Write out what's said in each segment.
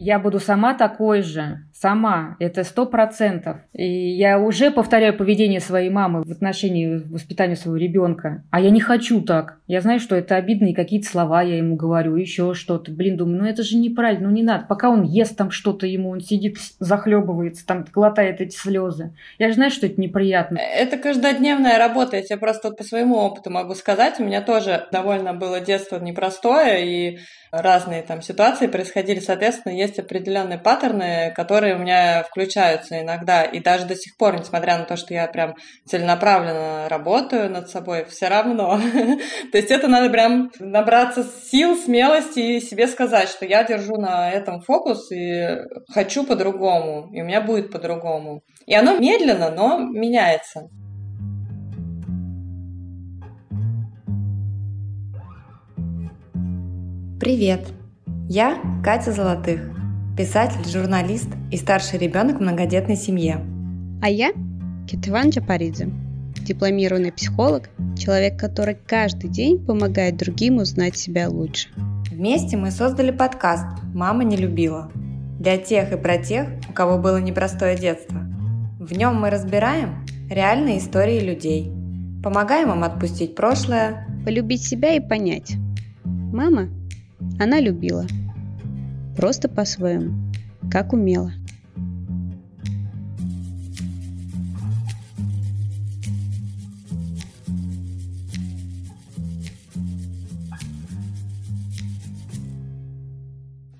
Я буду сама такой же. Сама. Это сто процентов. И я уже повторяю поведение своей мамы в отношении воспитания своего ребенка. А я не хочу так. Я знаю, что это обидные какие-то слова я ему говорю, еще что-то. Блин, думаю, ну это же неправильно, ну не надо. Пока он ест там что-то ему, он сидит, захлебывается, там глотает эти слезы. Я же знаю, что это неприятно. Это каждодневная работа. Я тебе просто по своему опыту могу сказать. У меня тоже довольно было детство непростое, и разные там ситуации происходили. Соответственно, есть определенные паттерны, которые у меня включаются иногда. И даже до сих пор, несмотря на то, что я прям целенаправленно работаю над собой, все равно. То есть это надо прям набраться сил, смелости и себе сказать, что я держу на этом фокус и хочу по-другому, и у меня будет по-другому. И оно медленно, но меняется. Привет! Я Катя Золотых, писатель, журналист и старший ребенок в многодетной семье. А я Кетван Джапаридзе, дипломированный психолог, человек, который каждый день помогает другим узнать себя лучше. Вместе мы создали подкаст «Мама не любила» для тех и про тех, у кого было непростое детство. В нем мы разбираем реальные истории людей, помогаем им отпустить прошлое, полюбить себя и понять. Мама она любила. Просто по-своему, как умела.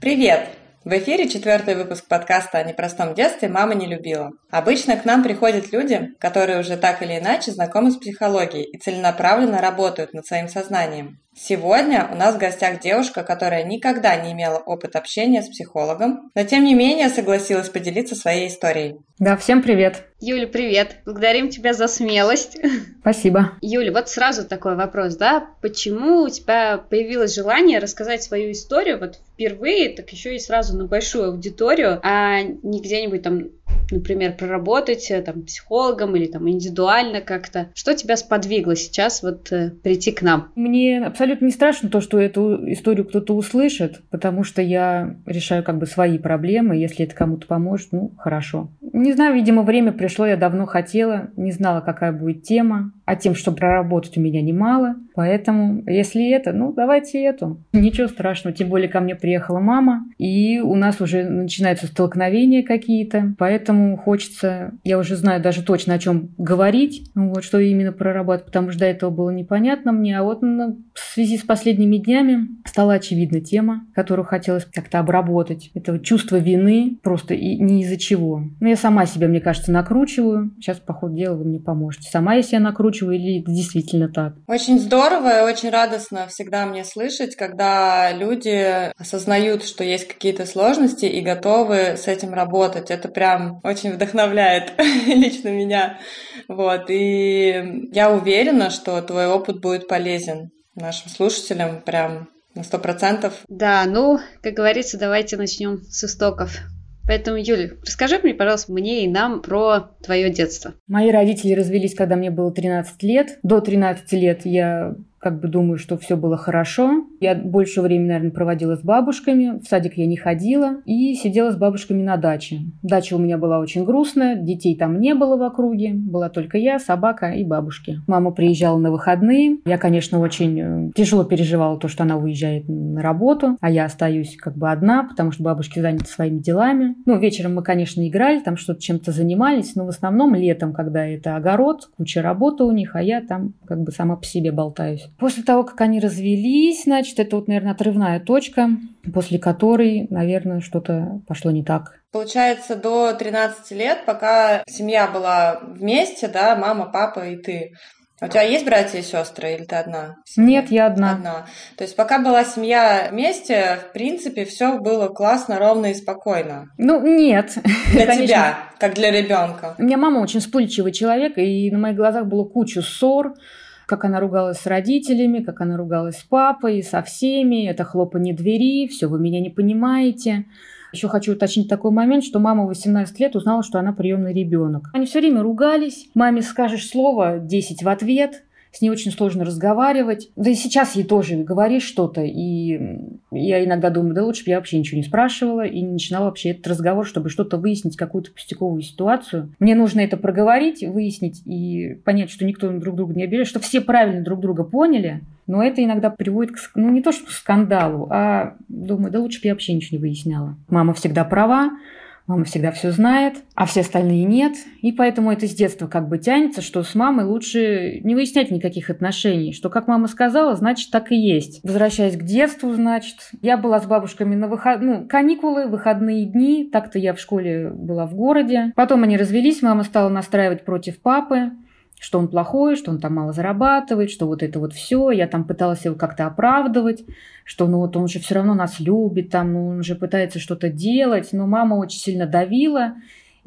Привет! В эфире четвертый выпуск подкаста о непростом детстве «Мама не любила». Обычно к нам приходят люди, которые уже так или иначе знакомы с психологией и целенаправленно работают над своим сознанием. Сегодня у нас в гостях девушка, которая никогда не имела опыт общения с психологом, но тем не менее согласилась поделиться своей историей. Да, всем привет. Юля, привет. Благодарим тебя за смелость. Спасибо. Юля, вот сразу такой вопрос, да? Почему у тебя появилось желание рассказать свою историю вот впервые, так еще и сразу на большую аудиторию, а не где-нибудь там например, проработать э, там психологом или там индивидуально как-то. Что тебя сподвигло сейчас вот э, прийти к нам? Мне абсолютно не страшно то, что эту историю кто-то услышит, потому что я решаю как бы свои проблемы. Если это кому-то поможет, ну, хорошо. Не знаю, видимо, время пришло, я давно хотела, не знала, какая будет тема. А тем, что проработать у меня немало. Поэтому, если это, ну, давайте эту. Ничего страшного. Тем более ко мне приехала мама, и у нас уже начинаются столкновения какие-то. Поэтому хочется, я уже знаю даже точно, о чем говорить, вот что именно прорабатывать, потому что до этого было непонятно мне. А вот ну, в связи с последними днями стала очевидна тема, которую хотелось как-то обработать. Это чувство вины просто и не из-за чего. Ну, я сама себя, мне кажется, накручиваю. Сейчас, по ходу дела, вы мне поможете. Сама я себя накручиваю, озвучиваю, или это действительно так? Очень здорово и очень радостно всегда мне слышать, когда люди осознают, что есть какие-то сложности и готовы с этим работать. Это прям очень вдохновляет лично меня. Вот. И я уверена, что твой опыт будет полезен нашим слушателям прям на сто процентов. Да, ну, как говорится, давайте начнем с истоков. Поэтому, Юля, расскажи мне, пожалуйста, мне и нам про твое детство. Мои родители развелись, когда мне было 13 лет. До 13 лет я как бы думаю, что все было хорошо. Я больше времени, наверное, проводила с бабушками. В садик я не ходила. И сидела с бабушками на даче. Дача у меня была очень грустная. Детей там не было в округе. Была только я, собака и бабушки. Мама приезжала на выходные. Я, конечно, очень э, тяжело переживала то, что она уезжает на работу. А я остаюсь как бы одна, потому что бабушки заняты своими делами. Ну, вечером мы, конечно, играли, там что-то чем-то занимались. Но в основном летом, когда это огород, куча работы у них, а я там как бы сама по себе болтаюсь. После того, как они развелись, значит, это вот, наверное, отрывная точка, после которой, наверное, что-то пошло не так. Получается, до 13 лет, пока семья была вместе, да, мама, папа и ты, у тебя есть братья и сестры или ты одна? Нет, я одна. Одна. То есть пока была семья вместе, в принципе, все было классно, ровно и спокойно. Ну, нет. Для Конечно. тебя, как для ребенка. У меня мама очень вспыльчивый человек, и на моих глазах было куча ссор, как она ругалась с родителями, как она ругалась с папой, со всеми, это хлопанье двери, все, вы меня не понимаете. Еще хочу уточнить такой момент, что мама в 18 лет узнала, что она приемный ребенок. Они все время ругались. Маме скажешь слово, 10 в ответ. С ней очень сложно разговаривать. Да и сейчас ей тоже говоришь что-то, и я иногда думаю, да лучше бы я вообще ничего не спрашивала и не начинала вообще этот разговор, чтобы что-то выяснить, какую-то пустяковую ситуацию. Мне нужно это проговорить, выяснить и понять, что никто друг друга не обижает, что все правильно друг друга поняли, но это иногда приводит к, ну, не то что к скандалу, а думаю, да лучше бы я вообще ничего не выясняла. Мама всегда права, Мама всегда все знает, а все остальные нет. И поэтому это с детства как бы тянется, что с мамой лучше не выяснять никаких отношений. Что как мама сказала, значит так и есть. Возвращаясь к детству, значит, я была с бабушками на выход... ну, каникулы, выходные дни. Так-то я в школе была в городе. Потом они развелись, мама стала настраивать против папы что он плохой, что он там мало зарабатывает, что вот это вот все. Я там пыталась его как-то оправдывать, что ну вот он же все равно нас любит, там, ну он же пытается что-то делать. Но мама очень сильно давила.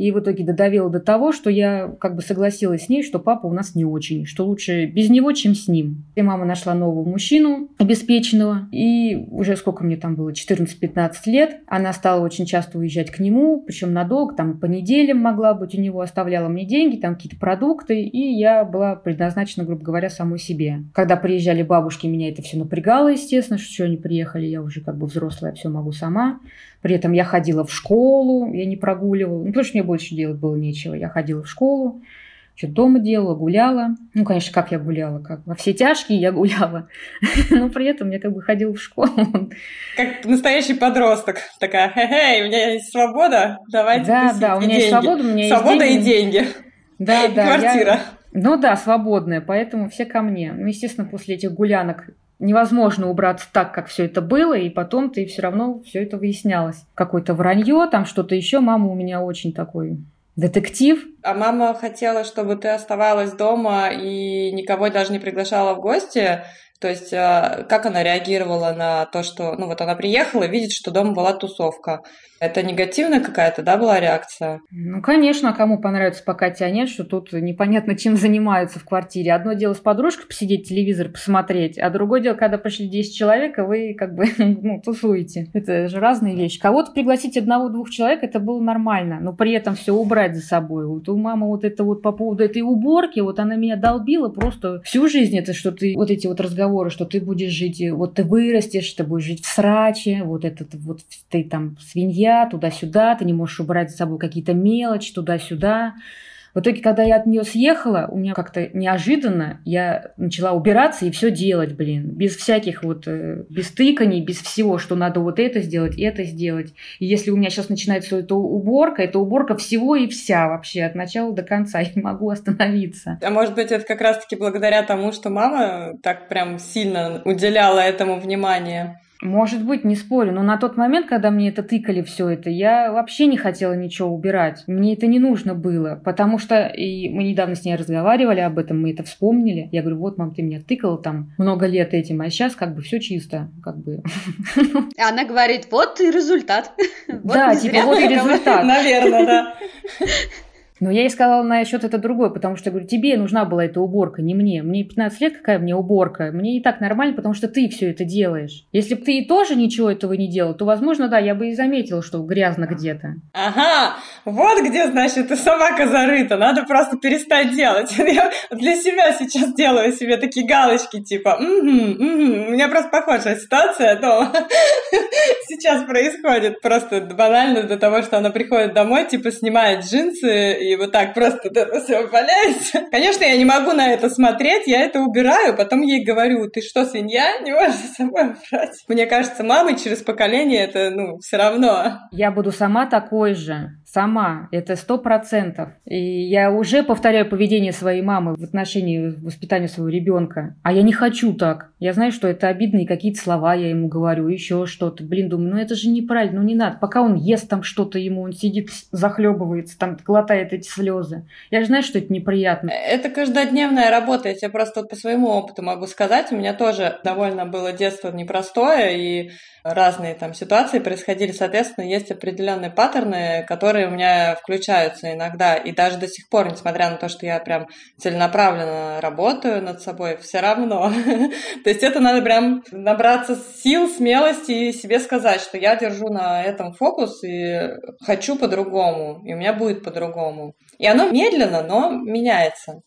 И в итоге додавила до того, что я как бы согласилась с ней, что папа у нас не очень, что лучше без него, чем с ним. И мама нашла нового мужчину, обеспеченного, и уже сколько мне там было, 14-15 лет, она стала очень часто уезжать к нему, причем надолго, там по неделям могла быть у него, оставляла мне деньги, там какие-то продукты, и я была предназначена, грубо говоря, самой себе. Когда приезжали бабушки, меня это все напрягало, естественно, что они приехали, я уже как бы взрослая, все могу сама. При этом я ходила в школу, я не прогуливала, ну, потому что мне больше делать было нечего. Я ходила в школу, что-то дома делала, гуляла. Ну, конечно, как я гуляла, как во все тяжкие я гуляла. Но при этом я как бы ходила в школу. Как настоящий подросток. Такая, хе-хей, у меня есть свобода, давайте Да, да, у меня есть свобода, у меня есть Свобода и деньги. Да, да. Квартира. Ну да, свободная, поэтому все ко мне. Ну, естественно, после этих гулянок невозможно убраться так, как все это было, и потом ты все равно все это выяснялось. Какое-то вранье, там что-то еще. Мама у меня очень такой детектив. А мама хотела, чтобы ты оставалась дома и никого даже не приглашала в гости. То есть, а, как она реагировала на то, что, ну вот она приехала, видит, что дома была тусовка. Это негативная какая-то, да, была реакция? Ну, конечно, кому понравится, пока тебя нет, что тут непонятно, чем занимаются в квартире. Одно дело с подружкой посидеть, телевизор посмотреть, а другое дело, когда пришли 10 человек, а вы как бы ну, тусуете. Это же разные вещи. Кого-то пригласить одного-двух человек, это было нормально, но при этом все убрать за собой. Вот у мамы вот это вот по поводу этой уборки, вот она меня долбила просто всю жизнь, это что ты, вот эти вот разговоры, что ты будешь жить, вот ты вырастешь, ты будешь жить в сраче, вот этот вот ты там свинья, туда-сюда, ты не можешь убрать за собой какие-то мелочи туда-сюда. В итоге, когда я от нее съехала, у меня как-то неожиданно я начала убираться и все делать, блин, без всяких вот, э, без тыканий, без всего, что надо вот это сделать, это сделать. И если у меня сейчас начинается эта уборка, это уборка всего и вся вообще, от начала до конца, я не могу остановиться. А может быть, это как раз-таки благодаря тому, что мама так прям сильно уделяла этому внимание? Может быть, не спорю, но на тот момент, когда мне это тыкали все это, я вообще не хотела ничего убирать. Мне это не нужно было, потому что и мы недавно с ней разговаривали об этом, мы это вспомнили. Я говорю, вот, мам, ты меня тыкала там много лет этим, а сейчас как бы все чисто, как бы. Она говорит, вот и результат. Да, типа вот и результат. Наверное, да. Но я ей сказала насчет это другое, потому что, говорю, тебе нужна была эта уборка, не мне. Мне 15 лет, какая мне уборка? Мне и так нормально, потому что ты все это делаешь. Если бы ты тоже ничего этого не делал, то, возможно, да, я бы и заметила, что грязно где-то. Ага, вот где, значит, ты собака зарыта. Надо просто перестать делать. Я для себя сейчас делаю себе такие галочки, типа, угу, угу. у меня просто похожая ситуация, но сейчас происходит просто банально до того, что она приходит домой, типа, снимает джинсы и вот так просто это все валяется. Конечно, я не могу на это смотреть, я это убираю, потом ей говорю, ты что, свинья, не можешь за собой убрать? Мне кажется, мамы через поколение это, ну, все равно. Я буду сама такой же сама, это сто процентов. И я уже повторяю поведение своей мамы в отношении воспитания своего ребенка. А я не хочу так. Я знаю, что это обидные какие-то слова я ему говорю, еще что-то. Блин, думаю, ну это же неправильно, ну не надо. Пока он ест там что-то ему, он сидит, захлебывается, там глотает эти слезы. Я же знаю, что это неприятно. Это каждодневная работа. Я тебе просто по своему опыту могу сказать. У меня тоже довольно было детство непростое, и разные там ситуации происходили. Соответственно, есть определенные паттерны, которые у меня включаются иногда, и даже до сих пор, несмотря на то, что я прям целенаправленно работаю над собой, все равно. То есть это надо прям набраться сил, смелости и себе сказать, что я держу на этом фокус и хочу по-другому, и у меня будет по-другому. И оно медленно, но меняется.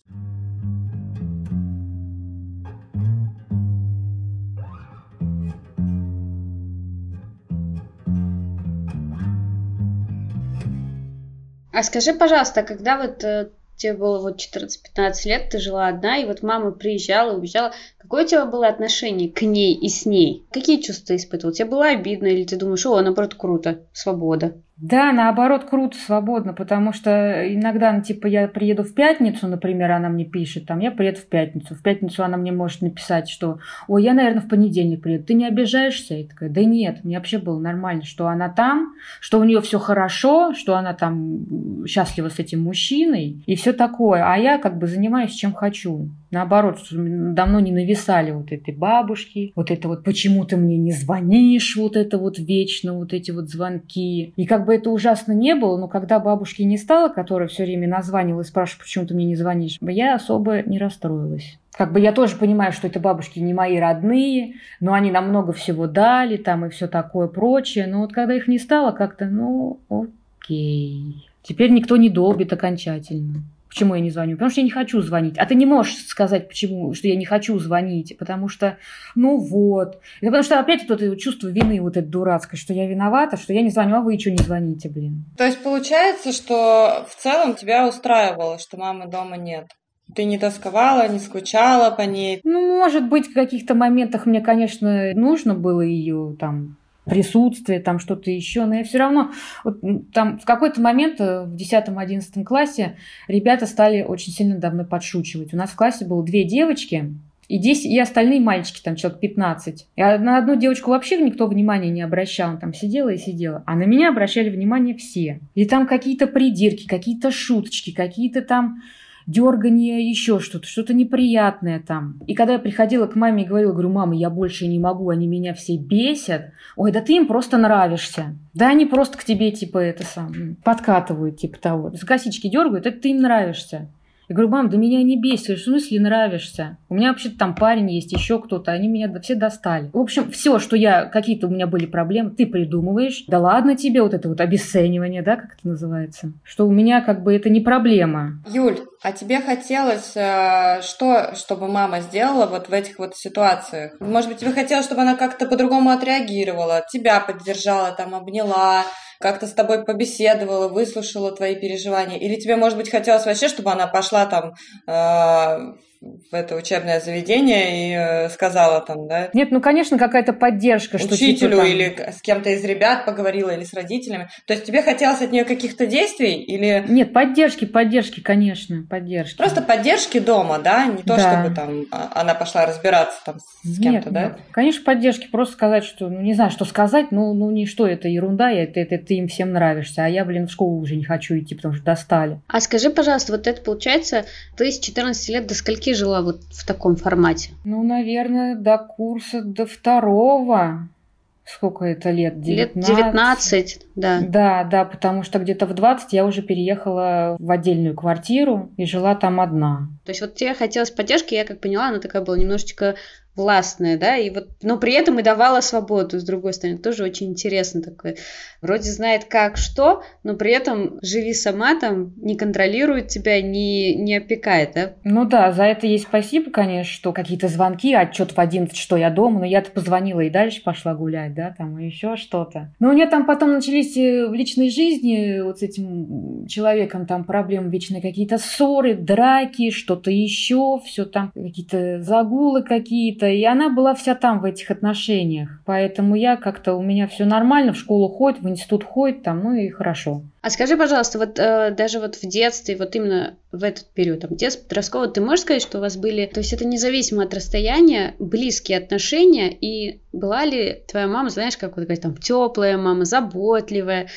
А скажи, пожалуйста, когда вот э, тебе было вот 14-15 лет, ты жила одна, и вот мама приезжала, уезжала. Какое у тебя было отношение к ней и с ней? Какие чувства испытывал? Тебе было обидно или ты думаешь, о, наоборот, круто, свобода? Да, наоборот, круто, свободно, потому что иногда, ну, типа, я приеду в пятницу, например, она мне пишет, там, я приеду в пятницу. В пятницу она мне может написать, что, ой, я, наверное, в понедельник приеду. Ты не обижаешься? Я такая, да нет, мне вообще было нормально, что она там, что у нее все хорошо, что она там счастлива с этим мужчиной и все такое. А я как бы занимаюсь чем хочу. Наоборот, давно не нависали вот этой бабушки, вот это вот почему ты мне не звонишь, вот это вот вечно, вот эти вот звонки. И как бы это ужасно не было, но когда бабушки не стало, которая все время названивала и спрашивала, почему ты мне не звонишь, я особо не расстроилась. Как бы я тоже понимаю, что это бабушки не мои родные, но они нам много всего дали там и все такое прочее. Но вот когда их не стало, как-то, ну, окей. Теперь никто не долбит окончательно. Почему я не звоню? Потому что я не хочу звонить. А ты не можешь сказать, почему, что я не хочу звонить, потому что, ну вот. Это потому что опять вот это чувство вины вот это дурацкое, что я виновата, что я не звоню, а вы что не звоните, блин. То есть получается, что в целом тебя устраивало, что мамы дома нет? Ты не тосковала, не скучала по ней? Ну, может быть, в каких-то моментах мне, конечно, нужно было ее там присутствие, там что-то еще, но я все равно, вот, там в какой-то момент э, в 10-11 классе ребята стали очень сильно давно подшучивать. У нас в классе было две девочки, и 10, и остальные мальчики, там человек 15. И на одну девочку вообще никто внимания не обращал, там сидела и сидела. А на меня обращали внимание все. И там какие-то придирки, какие-то шуточки, какие-то там дергание, еще что-то, что-то неприятное там. И когда я приходила к маме и говорила, говорю, мама, я больше не могу, они меня все бесят. Ой, да ты им просто нравишься. Да они просто к тебе, типа, это сам, подкатывают, типа того. За косички дергают, это ты им нравишься. Я говорю, мам, да меня не бесит, в смысле нравишься? У меня вообще там парень есть, еще кто-то, они меня все достали. В общем, все, что я, какие-то у меня были проблемы, ты придумываешь. Да ладно тебе, вот это вот обесценивание, да, как это называется? Что у меня как бы это не проблема. Юль, а тебе хотелось, э, что, чтобы мама сделала вот в этих вот ситуациях? Может быть, тебе хотелось, чтобы она как-то по-другому отреагировала, тебя поддержала, там, обняла, как-то с тобой побеседовала, выслушала твои переживания? Или тебе, может быть, хотелось вообще, чтобы она пошла там э, в это учебное заведение и э, сказала там, да? Нет, ну, конечно, какая-то поддержка. Что, Учителю типа, там... или с кем-то из ребят поговорила, или с родителями. То есть тебе хотелось от нее каких-то действий или... Нет, поддержки, поддержки, конечно, поддержки. Просто поддержки дома, да? Не то, да. чтобы там а, она пошла разбираться там с кем-то, да? Нет. Конечно, поддержки. Просто сказать, что, ну, не знаю, что сказать, ну, ну, не что, это ерунда, это, это ты им всем нравишься, а я, блин, в школу уже не хочу идти, потому что достали. А скажи, пожалуйста, вот это получается, ты с 14 лет до скольки жила вот в таком формате? Ну, наверное, до курса до второго. Сколько это лет? 19? Лет 19, да. Да, да, потому что где-то в 20 я уже переехала в отдельную квартиру и жила там одна. То есть вот тебе хотелось поддержки, я как поняла, она такая была немножечко властная, да, и вот, но при этом и давала свободу, с другой стороны, тоже очень интересно такое. Вроде знает как, что, но при этом живи сама там, не контролирует тебя, не, не опекает, да? Ну да, за это есть спасибо, конечно, что какие-то звонки, отчет в 11, что я дома, но я-то позвонила и дальше пошла гулять, да, там, и еще что-то. Но у нее там потом начались э, в личной жизни вот с этим человеком там проблемы вечные какие-то ссоры, драки, что-то еще, все там какие-то загулы какие-то, и она была вся там в этих отношениях. Поэтому я как-то, у меня все нормально, в школу ходит, в институт ходит, там, ну и хорошо. А скажи, пожалуйста, вот э, даже вот в детстве, вот именно в этот период, там, детство, подростковый, ты можешь сказать, что у вас были, то есть это независимо от расстояния, близкие отношения, и была ли твоя мама, знаешь, как вот такая там теплая мама, заботливая,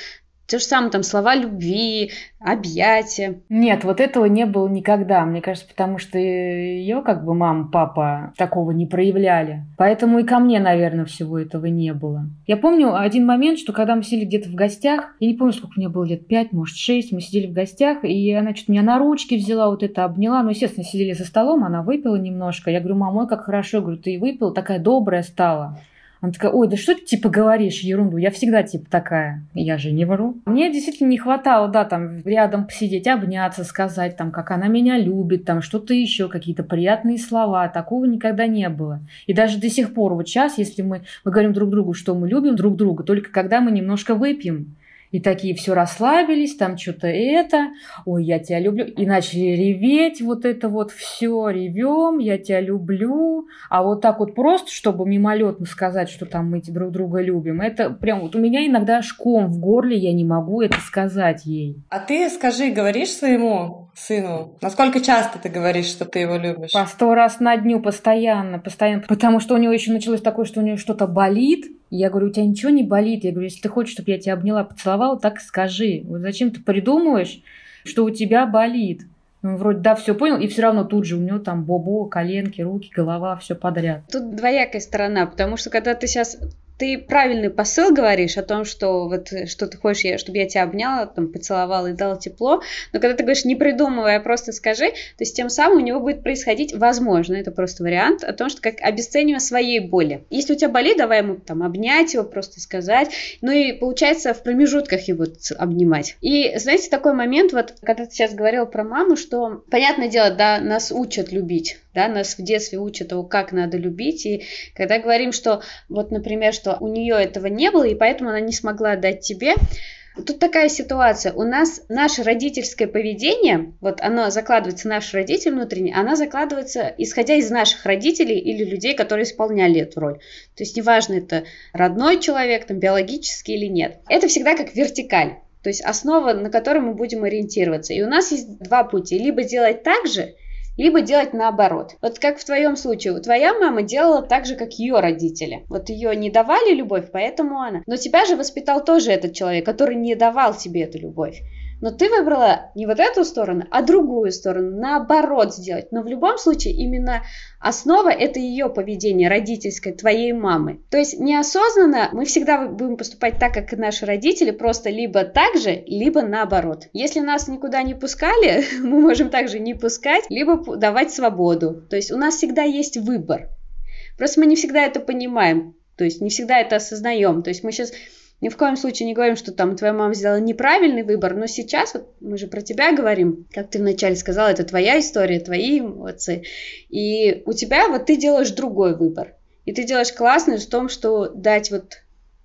то же самое, там, слова любви, объятия. Нет, вот этого не было никогда. Мне кажется, потому что ее как бы мама, папа такого не проявляли. Поэтому и ко мне, наверное, всего этого не было. Я помню один момент, что когда мы сидели где-то в гостях, я не помню, сколько мне было лет, пять, может, шесть, мы сидели в гостях, и она что-то меня на ручки взяла, вот это обняла. Ну, естественно, сидели за столом, она выпила немножко. Я говорю, мама, как хорошо. Я говорю, ты выпила, такая добрая стала. Она такая, ой, да что ты типа говоришь ерунду, я всегда типа такая, я же не вру. Мне действительно не хватало, да, там рядом посидеть, обняться, сказать там, как она меня любит, там что-то еще, какие-то приятные слова, такого никогда не было. И даже до сих пор, вот сейчас, если мы, мы говорим друг другу, что мы любим друг друга, только когда мы немножко выпьем, И такие все расслабились, там что-то это, ой, я тебя люблю. И начали реветь, вот это вот все, ревем, я тебя люблю. А вот так вот просто, чтобы мимолетно сказать, что там мы друг друга любим, это прям вот у меня иногда шком в горле, я не могу это сказать ей. А ты скажи, говоришь своему сыну, насколько часто ты говоришь, что ты его любишь? По сто раз на дню, постоянно, постоянно. Потому что у него еще началось такое, что у него что-то болит, я говорю, у тебя ничего не болит? Я говорю, если ты хочешь, чтобы я тебя обняла, поцеловала, так скажи. Вот зачем ты придумываешь, что у тебя болит? Он вроде да, все понял, и все равно тут же у него там бобо, коленки, руки, голова, все подряд. Тут двоякая сторона, потому что когда ты сейчас ты правильный посыл говоришь о том, что вот что ты хочешь, чтобы я тебя обняла, там, поцеловала и дала тепло, но когда ты говоришь не придумывая, а просто скажи, то есть тем самым у него будет происходить, возможно, это просто вариант, о том, что как обесценивание своей боли. Если у тебя болит, давай ему там обнять его, просто сказать, ну и получается в промежутках его обнимать. И знаете, такой момент, вот когда ты сейчас говорил про маму, что, понятное дело, да, нас учат любить, да, нас в детстве учат того, как надо любить, и когда говорим, что вот, например, что у нее этого не было, и поэтому она не смогла дать тебе, Тут такая ситуация. У нас наше родительское поведение, вот оно закладывается, наш родитель внутренний, она закладывается, исходя из наших родителей или людей, которые исполняли эту роль. То есть неважно, это родной человек, там, биологический или нет. Это всегда как вертикаль. То есть основа, на которой мы будем ориентироваться. И у нас есть два пути. Либо делать так же, либо делать наоборот. Вот как в твоем случае, твоя мама делала так же, как ее родители. Вот ее не давали любовь, поэтому она. Но тебя же воспитал тоже этот человек, который не давал тебе эту любовь. Но ты выбрала не вот эту сторону, а другую сторону, наоборот сделать. Но в любом случае именно основа это ее поведение родительское, твоей мамы. То есть неосознанно мы всегда будем поступать так, как и наши родители, просто либо так же, либо наоборот. Если нас никуда не пускали, мы можем также не пускать, либо давать свободу. То есть у нас всегда есть выбор. Просто мы не всегда это понимаем, то есть не всегда это осознаем. То есть мы сейчас ни в коем случае не говорим, что там твоя мама сделала неправильный выбор, но сейчас, вот мы же про тебя говорим, как ты вначале сказала, это твоя история, твои эмоции, и у тебя вот ты делаешь другой выбор. И ты делаешь классный в том, что дать вот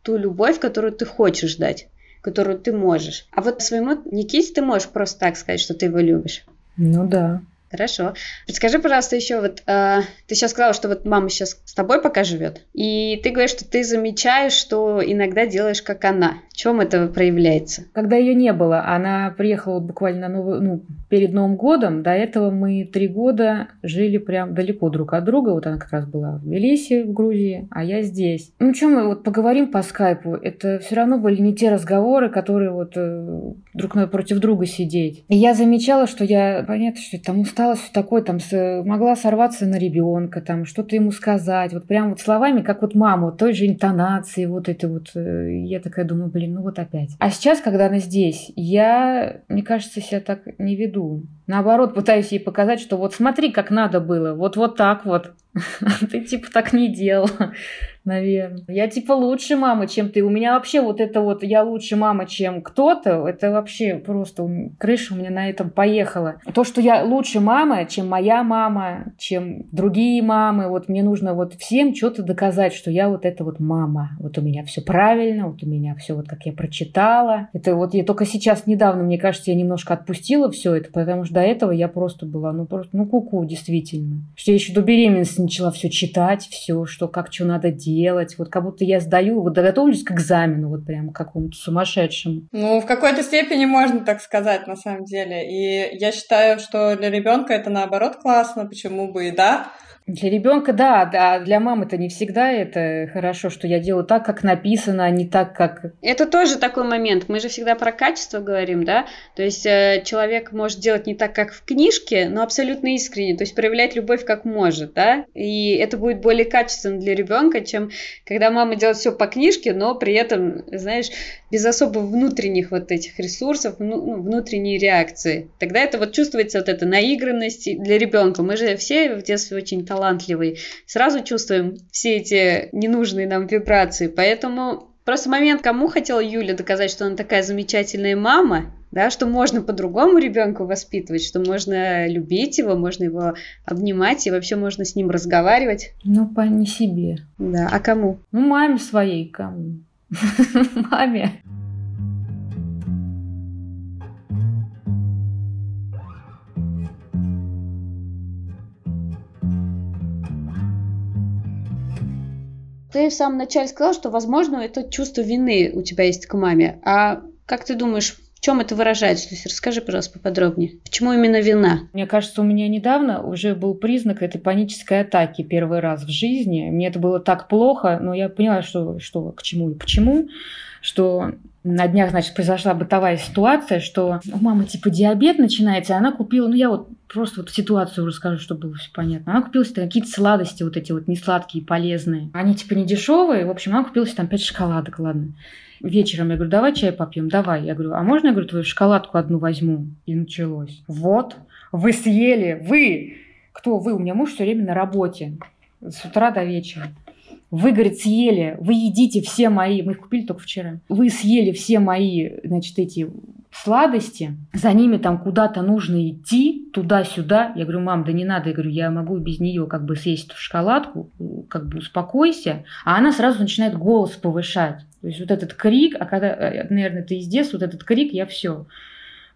ту любовь, которую ты хочешь дать, которую ты можешь. А вот своему Никите ты можешь просто так сказать, что ты его любишь. Ну да. Хорошо. Подскажи, пожалуйста, еще вот э, ты сейчас сказала, что вот мама сейчас с тобой пока живет, и ты говоришь, что ты замечаешь, что иногда делаешь как она. В чем это проявляется? Когда ее не было, она приехала буквально новый, ну, перед Новым годом. До этого мы три года жили прям далеко друг от друга. Вот она как раз была в Тбилиси, в Грузии, а я здесь. Ну, что мы вот поговорим по скайпу? Это все равно были не те разговоры, которые вот э, друг напротив друга сидеть. И я замечала, что я, понятно, что там устала осталось в такой, там, с, могла сорваться на ребенка, там, что-то ему сказать, вот прям вот словами, как вот вот той же интонации, вот это вот. Э, я такая думаю, блин, ну вот опять. А сейчас, когда она здесь, я, мне кажется, себя так не веду. Наоборот, пытаюсь ей показать, что вот смотри, как надо было, вот вот так вот. Ты типа так не делал наверное. Я типа лучше мама, чем ты. У меня вообще вот это вот я лучше мама, чем кто-то, это вообще просто крыша у меня на этом поехала. То, что я лучше мама, чем моя мама, чем другие мамы, вот мне нужно вот всем что-то доказать, что я вот это вот мама. Вот у меня все правильно, вот у меня все вот как я прочитала. Это вот я только сейчас недавно, мне кажется, я немножко отпустила все это, потому что до этого я просто была, ну просто, ну куку, -ку, действительно. Что я еще до беременности начала все читать, все, что как что надо делать, вот как будто я сдаю, вот готовлюсь к экзамену, вот прям к какому-то сумасшедшему. Ну, в какой-то степени можно так сказать, на самом деле. И я считаю, что для ребенка это наоборот классно, почему бы и да. Для ребенка, да, да, для мамы это не всегда это хорошо, что я делаю так, как написано, а не так, как... Это тоже такой момент. Мы же всегда про качество говорим, да? То есть э, человек может делать не так, как в книжке, но абсолютно искренне, то есть проявлять любовь как может, да? И это будет более качественно для ребенка, чем когда мама делает все по книжке, но при этом, знаешь, без особо внутренних вот этих ресурсов, ну, внутренней реакции. Тогда это вот чувствуется вот эта наигранность для ребенка. Мы же все в детстве очень талантливый, сразу чувствуем все эти ненужные нам вибрации. Поэтому просто момент, кому хотела Юля доказать, что она такая замечательная мама, да, что можно по-другому ребенку воспитывать, что можно любить его, можно его обнимать и вообще можно с ним разговаривать. Ну, по не себе. Да, а кому? Ну, маме своей кому? маме. Ты в самом начале сказал, что, возможно, это чувство вины у тебя есть к маме. А как ты думаешь, чем это выражается? То есть расскажи, пожалуйста, поподробнее. Почему именно вина? Мне кажется, у меня недавно уже был признак этой панической атаки первый раз в жизни. Мне это было так плохо, но я поняла, что, что к чему и почему, что на днях, значит, произошла бытовая ситуация, что у мамы типа диабет начинается, и она купила, ну я вот просто вот ситуацию расскажу, чтобы было все понятно. Она купила себе какие-то сладости вот эти вот несладкие, полезные. Они типа не дешевые, в общем, она купила себе там 5 шоколадок, ладно. Вечером я говорю, давай чай попьем, давай. Я говорю, а можно, я говорю, твою шоколадку одну возьму? И началось. Вот, вы съели, вы. Кто вы? У меня муж все время на работе. С утра до вечера. Вы, говорит, съели, вы едите все мои, мы их купили только вчера, вы съели все мои, значит, эти сладости, за ними там куда-то нужно идти, туда-сюда. Я говорю, мам, да не надо. Я говорю, я могу без нее как бы съесть эту шоколадку, как бы успокойся. А она сразу начинает голос повышать. То есть вот этот крик, а когда, э, наверное, ты из детства, вот этот крик, я все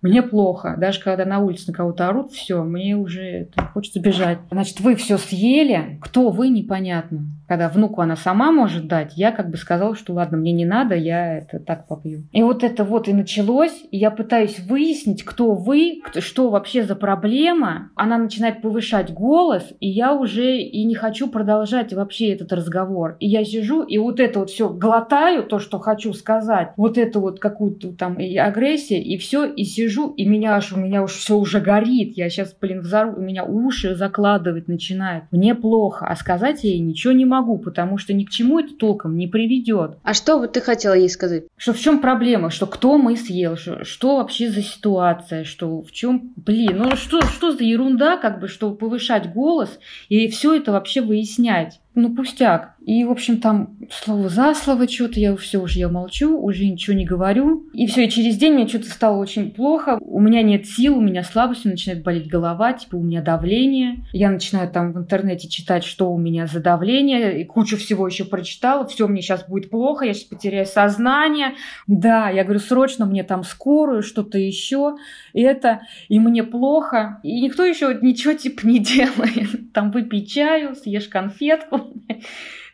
мне плохо. Даже когда на улице на кого-то орут, все, мне уже хочется бежать. Значит, вы все съели, кто вы, непонятно. Когда внуку она сама может дать, я как бы сказала, что ладно, мне не надо, я это так попью. И вот это вот и началось, и я пытаюсь выяснить, кто вы, что вообще за проблема. Она начинает повышать голос, и я уже и не хочу продолжать вообще этот разговор. И я сижу, и вот это вот все глотаю, то, что хочу сказать, вот это вот какую-то там и агрессия, и все, и сижу сижу, и меня аж, у меня уж все уже горит. Я сейчас, блин, взору, у меня уши закладывать начинает. Мне плохо, а сказать я ей ничего не могу, потому что ни к чему это толком не приведет. А что вот ты хотела ей сказать? Что в чем проблема, что кто мы съел, что, что вообще за ситуация, что в чем, блин, ну что, что за ерунда, как бы, что повышать голос и все это вообще выяснять ну, пустяк. И, в общем, там слово за слово что-то, я все уже я молчу, уже ничего не говорю. И все, и через день мне что-то стало очень плохо. У меня нет сил, у меня слабость, начинает болеть голова, типа у меня давление. Я начинаю там в интернете читать, что у меня за давление, и кучу всего еще прочитала. Все, мне сейчас будет плохо, я сейчас потеряю сознание. Да, я говорю, срочно мне там скорую, что-то еще. И это, и мне плохо. И никто еще ничего типа не делает. Там выпей чаю, съешь конфетку.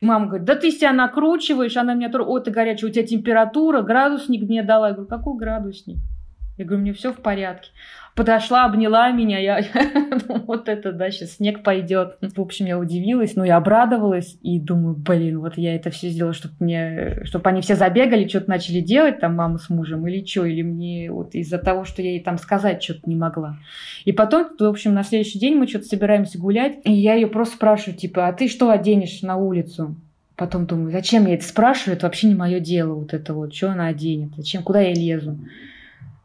Мама говорит, да ты себя накручиваешь. Она меня тоже, о, ты горячая, у тебя температура, градусник мне дала. Я говорю, какой градусник? Я говорю, мне все в порядке подошла, обняла меня, я, вот это, да, сейчас снег пойдет. В общем, я удивилась, но я обрадовалась и думаю, блин, вот я это все сделала, чтобы мне, чтобы они все забегали, что-то начали делать, там, мама с мужем, или что, или мне вот из-за того, что я ей там сказать что-то не могла. И потом, в общем, на следующий день мы что-то собираемся гулять, и я ее просто спрашиваю, типа, а ты что оденешь на улицу? Потом думаю, зачем я это спрашиваю, это вообще не мое дело, вот это вот, что она оденет, зачем, куда я лезу.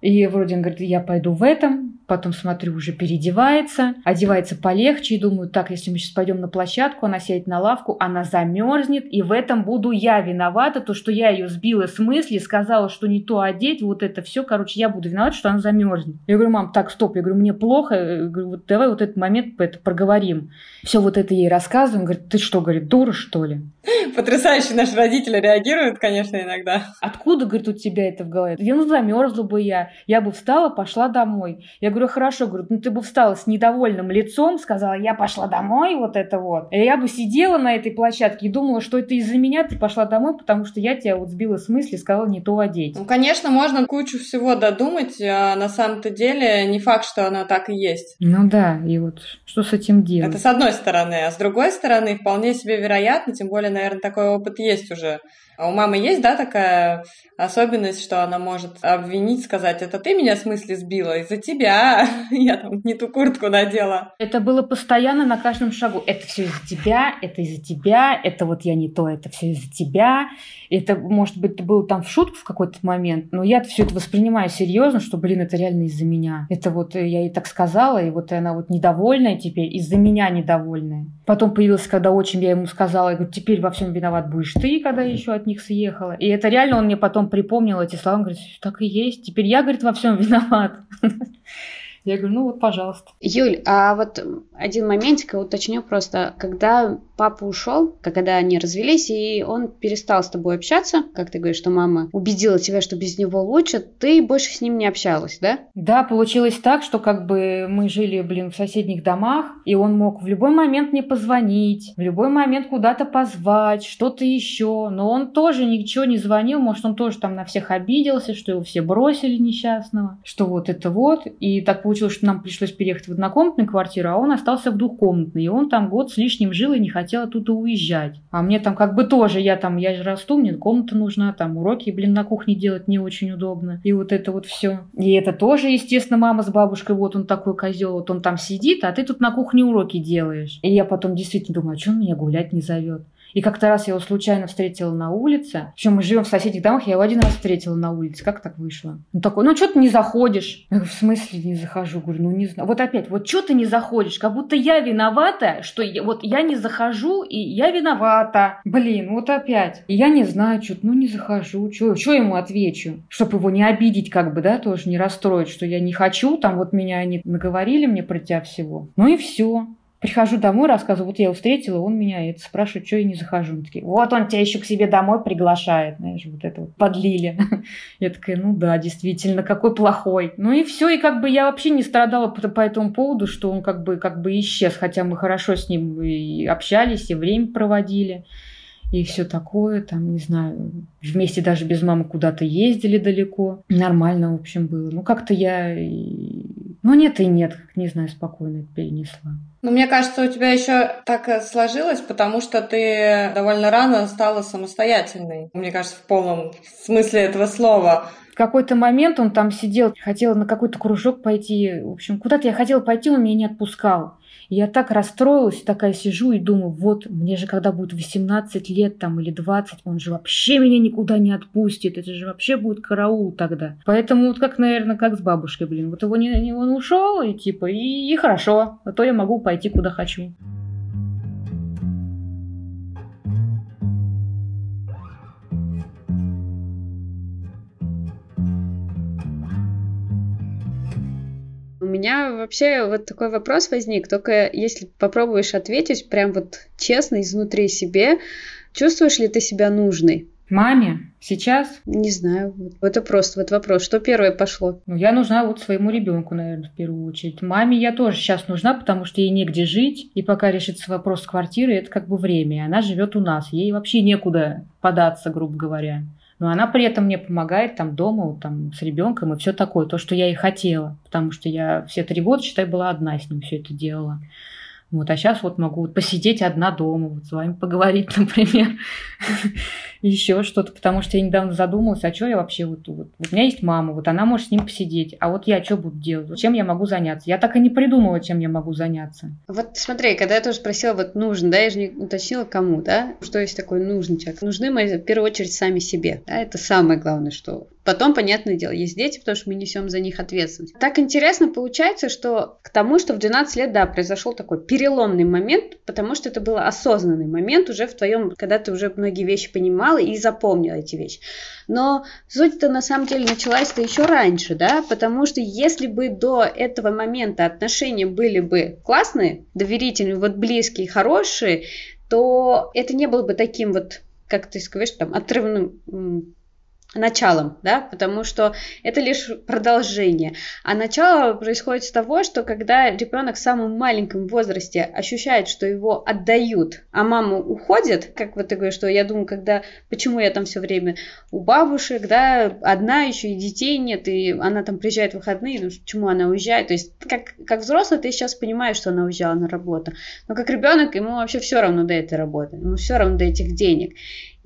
И вроде он говорит, я пойду в этом, потом смотрю, уже переодевается, одевается полегче, и думаю, так, если мы сейчас пойдем на площадку, она сядет на лавку, она замерзнет, и в этом буду я виновата, то, что я ее сбила с мысли, сказала, что не то одеть, вот это все, короче, я буду виновата, что она замерзнет. Я говорю, мам, так, стоп, я говорю, мне плохо, я говорю, вот давай вот этот момент это проговорим. Все вот это ей рассказываем, говорит, ты что, говорит, дура, что ли? Потрясающе наши родители реагируют, конечно, иногда. Откуда, говорит, у тебя это в голове? Я, ну, замерзла бы я, я бы встала, пошла домой. Я говорю, хорошо, говорю, ну ты бы встала с недовольным лицом, сказала, я пошла домой, вот это вот. И я бы сидела на этой площадке и думала, что это из-за меня ты пошла домой, потому что я тебя вот сбила с мысли, сказала не то одеть. Ну, конечно, можно кучу всего додумать, а на самом-то деле не факт, что оно так и есть. Ну да, и вот что с этим делать? Это с одной стороны, а с другой стороны вполне себе вероятно, тем более, наверное, такой опыт есть уже у мамы есть, да, такая особенность, что она может обвинить, сказать, это ты меня в смысле сбила из-за тебя, я там не ту куртку надела. Это было постоянно на каждом шагу. Это все из-за тебя, это из-за тебя, это вот я не то, это все из-за тебя. Это, может быть, было там в шутку в какой-то момент, но я все это воспринимаю серьезно, что, блин, это реально из-за меня. Это вот я ей так сказала, и вот она вот недовольная теперь, из-за меня недовольная. Потом появился, когда очень я ему сказала, я говорю, теперь во всем виноват будешь ты, когда еще от них съехала. И это реально он мне потом припомнил эти слова, он говорит, так и есть, теперь я, говорит, во всем виноват. Я говорю, ну вот, пожалуйста. Юль, а вот один моментик уточню просто. Когда папа ушел, когда они развелись, и он перестал с тобой общаться, как ты говоришь, что мама убедила тебя, что без него лучше, ты больше с ним не общалась, да? Да, получилось так, что как бы мы жили, блин, в соседних домах, и он мог в любой момент мне позвонить, в любой момент куда-то позвать, что-то еще, но он тоже ничего не звонил, может, он тоже там на всех обиделся, что его все бросили несчастного, что вот это вот, и так получилось, что нам пришлось переехать в однокомнатную квартиру, а он остался в двухкомнатной, и он там год с лишним жил и не хотел оттуда уезжать. А мне там как бы тоже, я там, я же расту, мне комната нужна, там уроки, блин, на кухне делать не очень удобно. И вот это вот все. И это тоже, естественно, мама с бабушкой, вот он такой козел, вот он там сидит, а ты тут на кухне уроки делаешь. И я потом действительно думаю, а что он меня гулять не зовет? И как-то раз я его случайно встретила на улице. Причем мы живем в соседних домах, я его один раз встретила на улице. Как так вышло? Он такой, ну что ты не заходишь? Я говорю, в смысле не захожу? Говорю, ну не знаю. Вот опять, вот что ты не заходишь? Как будто я виновата, что я, вот я не захожу, и я виновата. Блин, вот опять. И я не знаю, что ну не захожу. Что ему отвечу? Чтобы его не обидеть, как бы, да, тоже не расстроить, что я не хочу, там вот меня они наговорили мне про тебя всего. Ну и все. Прихожу домой, рассказываю, вот я его встретила, он меня это спрашивает, что я не захожу. Он такие, вот он тебя еще к себе домой приглашает, знаешь, вот это вот подлили. Я такая, ну да, действительно, какой плохой. Ну и все, и как бы я вообще не страдала по, по этому поводу, что он как бы, как бы исчез, хотя мы хорошо с ним и общались, и время проводили и все такое, там, не знаю, вместе даже без мамы куда-то ездили далеко. Нормально, в общем, было. Ну, как-то я... Ну, нет и нет, не знаю, спокойно перенесла. Ну, мне кажется, у тебя еще так сложилось, потому что ты довольно рано стала самостоятельной. Мне кажется, в полном смысле этого слова. В какой-то момент он там сидел, хотела на какой-то кружок пойти. В общем, куда-то я хотела пойти, он меня не отпускал. Я так расстроилась, такая сижу и думаю, вот мне же когда будет 18 лет там или 20, он же вообще меня никуда не отпустит, это же вообще будет караул тогда. Поэтому вот как, наверное, как с бабушкой, блин, вот его не, не он ушел и типа, и, и хорошо, а то я могу пойти куда хочу. Меня вообще вот такой вопрос возник, только если попробуешь ответить прям вот честно изнутри себе, чувствуешь ли ты себя нужной? Маме? Сейчас? Не знаю. Это просто вот вопрос. Что первое пошло? Ну, я нужна вот своему ребенку, наверное, в первую очередь. Маме я тоже сейчас нужна, потому что ей негде жить. И пока решится вопрос с квартирой, это как бы время. И она живет у нас. Ей вообще некуда податься, грубо говоря но она при этом мне помогает там дома, там, с ребенком и все такое, то, что я и хотела, потому что я все три года, считай, была одна с ним все это делала. Вот, а сейчас вот могу посидеть одна дома, вот с вами поговорить, например, еще что-то, потому что я недавно задумалась, а что я вообще вот, вот, у меня есть мама, вот она может с ним посидеть, а вот я что буду делать, чем я могу заняться? Я так и не придумала, чем я могу заняться. Вот смотри, когда я тоже спросила, вот нужен, да, я же не уточнила кому, да, что есть такой нужный человек. Нужны мы в первую очередь сами себе, да, это самое главное, что Потом, понятное дело, есть дети, потому что мы несем за них ответственность. Так интересно получается, что к тому, что в 12 лет, да, произошел такой переломный момент, потому что это был осознанный момент уже в твоем, когда ты уже многие вещи понимала и запомнила эти вещи. Но суть-то на самом деле началась-то еще раньше, да, потому что если бы до этого момента отношения были бы классные, доверительные, вот близкие, хорошие, то это не было бы таким вот как ты скажешь, там, отрывным началом, да, потому что это лишь продолжение. А начало происходит с того, что когда ребенок в самом маленьком возрасте ощущает, что его отдают, а мама уходит, как вот говоришь, что я думаю, когда, почему я там все время у бабушек, да, одна еще и детей нет, и она там приезжает в выходные, ну, почему она уезжает, то есть как, как взрослый ты сейчас понимаешь, что она уезжала на работу, но как ребенок ему вообще все равно до этой работы, ему все равно до этих денег.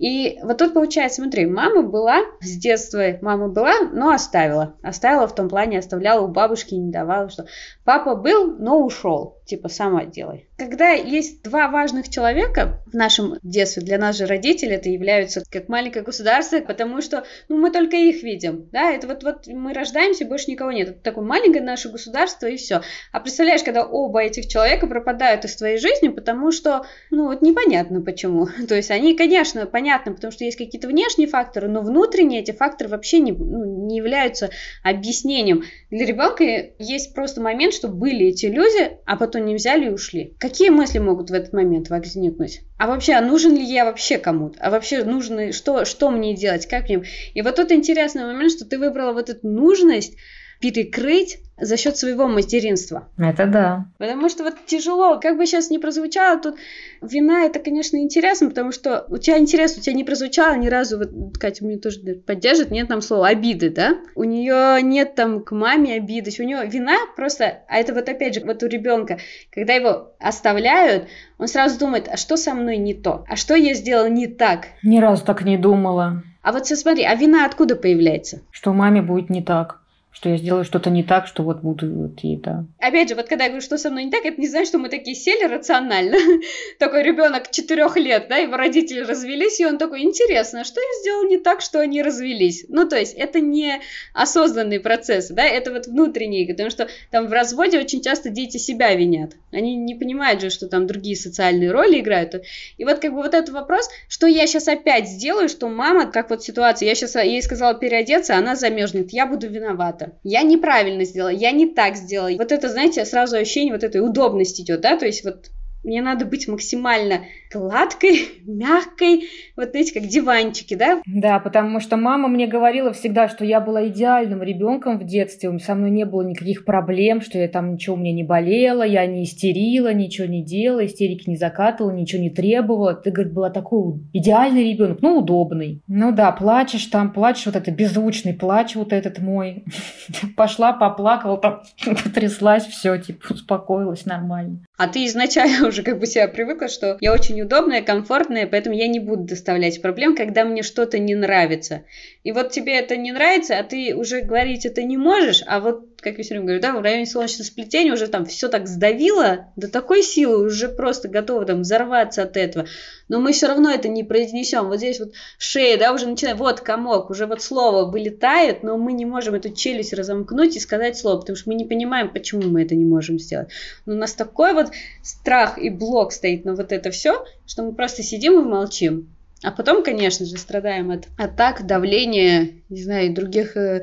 И вот тут получается, смотри, мама была с детства, мама была, но оставила. Оставила в том плане, оставляла у бабушки, не давала, что папа был, но ушел типа сама делай. Когда есть два важных человека в нашем детстве, для нас же родители это являются как маленькое государство, потому что ну, мы только их видим, да, это вот, вот мы рождаемся, больше никого нет, это такое маленькое наше государство и все. А представляешь, когда оба этих человека пропадают из твоей жизни, потому что, ну вот непонятно почему, то есть они, конечно, понятно, понятно, потому что есть какие-то внешние факторы, но внутренние эти факторы вообще не, ну, не являются объяснением. Для ребенка есть просто момент, что были эти люди, а потом не взяли и ушли. Какие мысли могут в этот момент возникнуть? А вообще, а нужен ли я вообще кому-то? А вообще, нужно, что, что мне делать? Как мне? И вот тут интересный момент, что ты выбрала вот эту нужность, перекрыть за счет своего материнства. Это да. Потому что вот тяжело, как бы сейчас не прозвучало, тут вина это, конечно, интересно, потому что у тебя интерес, у тебя не прозвучало ни разу, вот Катя мне тоже поддержит, нет там слова обиды, да? У нее нет там к маме обиды, у нее вина просто, а это вот опять же, вот у ребенка, когда его оставляют, он сразу думает, а что со мной не то? А что я сделал не так? Ни разу так не думала. А вот смотри, а вина откуда появляется? Что маме будет не так что я сделаю что-то не так, что вот буду вот и да. Опять же, вот когда я говорю, что со мной не так, это не значит, что мы такие сели рационально. такой ребенок четырех лет, да, его родители развелись, и он такой, интересно, что я сделал не так, что они развелись? Ну, то есть, это не осознанные процессы, да, это вот внутренние, потому что там в разводе очень часто дети себя винят. Они не понимают же, что там другие социальные роли играют. И вот как бы вот этот вопрос, что я сейчас опять сделаю, что мама, как вот ситуация, я сейчас ей сказала переодеться, она замерзнет, я буду виновата что я неправильно сделала, я не так сделала. Вот это, знаете, сразу ощущение вот этой удобности идет, да, то есть вот мне надо быть максимально гладкой, мягкой, вот знаете, как диванчики, да? Да, потому что мама мне говорила всегда, что я была идеальным ребенком в детстве, со мной не было никаких проблем, что я там ничего у меня не болело, я не истерила, ничего не делала, истерики не закатывала, ничего не требовала. Ты, говорит, была такой идеальный ребенок, ну, удобный. Ну да, плачешь там, плачешь, вот это беззвучный плач вот этот мой. Пошла, поплакала, там потряслась, все, типа, успокоилась нормально. А ты изначально уже как бы себя привыкла, что я очень удобная, комфортная, поэтому я не буду доставлять проблем, когда мне что-то не нравится. И вот тебе это не нравится, а ты уже говорить это не можешь, а вот как я все время говорю, да, в районе солнечного сплетения уже там все так сдавило до такой силы, уже просто готово там взорваться от этого. Но мы все равно это не произнесем. Вот здесь вот шея, да, уже начинает, вот комок, уже вот слово вылетает, но мы не можем эту челюсть разомкнуть и сказать слово, потому что мы не понимаем, почему мы это не можем сделать. Но у нас такой вот страх и блок стоит на вот это все, что мы просто сидим и молчим. А потом, конечно же, страдаем от атак, давления, не знаю, и других э,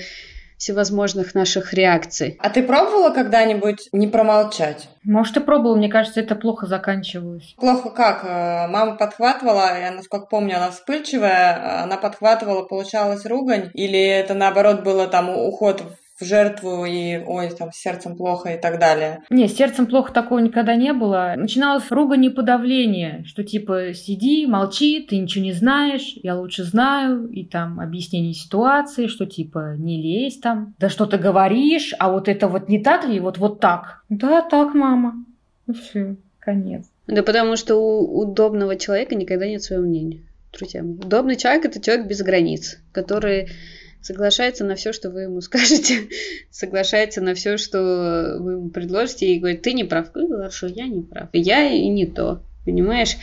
всевозможных наших реакций. А ты пробовала когда-нибудь не промолчать? Может, и пробовала, мне кажется, это плохо заканчивалось. Плохо как? Э, мама подхватывала, я, насколько помню, она вспыльчивая, она подхватывала, получалась ругань, или это, наоборот, было там уход в жертву и ой, там, сердцем плохо и так далее. Не, сердцем плохо такого никогда не было. Начиналось ругань и подавление, что типа сиди, молчи, ты ничего не знаешь, я лучше знаю, и там объяснение ситуации, что типа не лезь там, да что ты говоришь, а вот это вот не так ли, вот вот так. Да, так, мама. Ну все, конец. Да потому что у удобного человека никогда нет своего мнения. Друзья. Удобный человек это человек без границ, который соглашается на все, что вы ему скажете, соглашается на все, что вы ему предложите, и говорит, ты не прав. Ну, хорошо, я не прав. Я и не то. Понимаешь?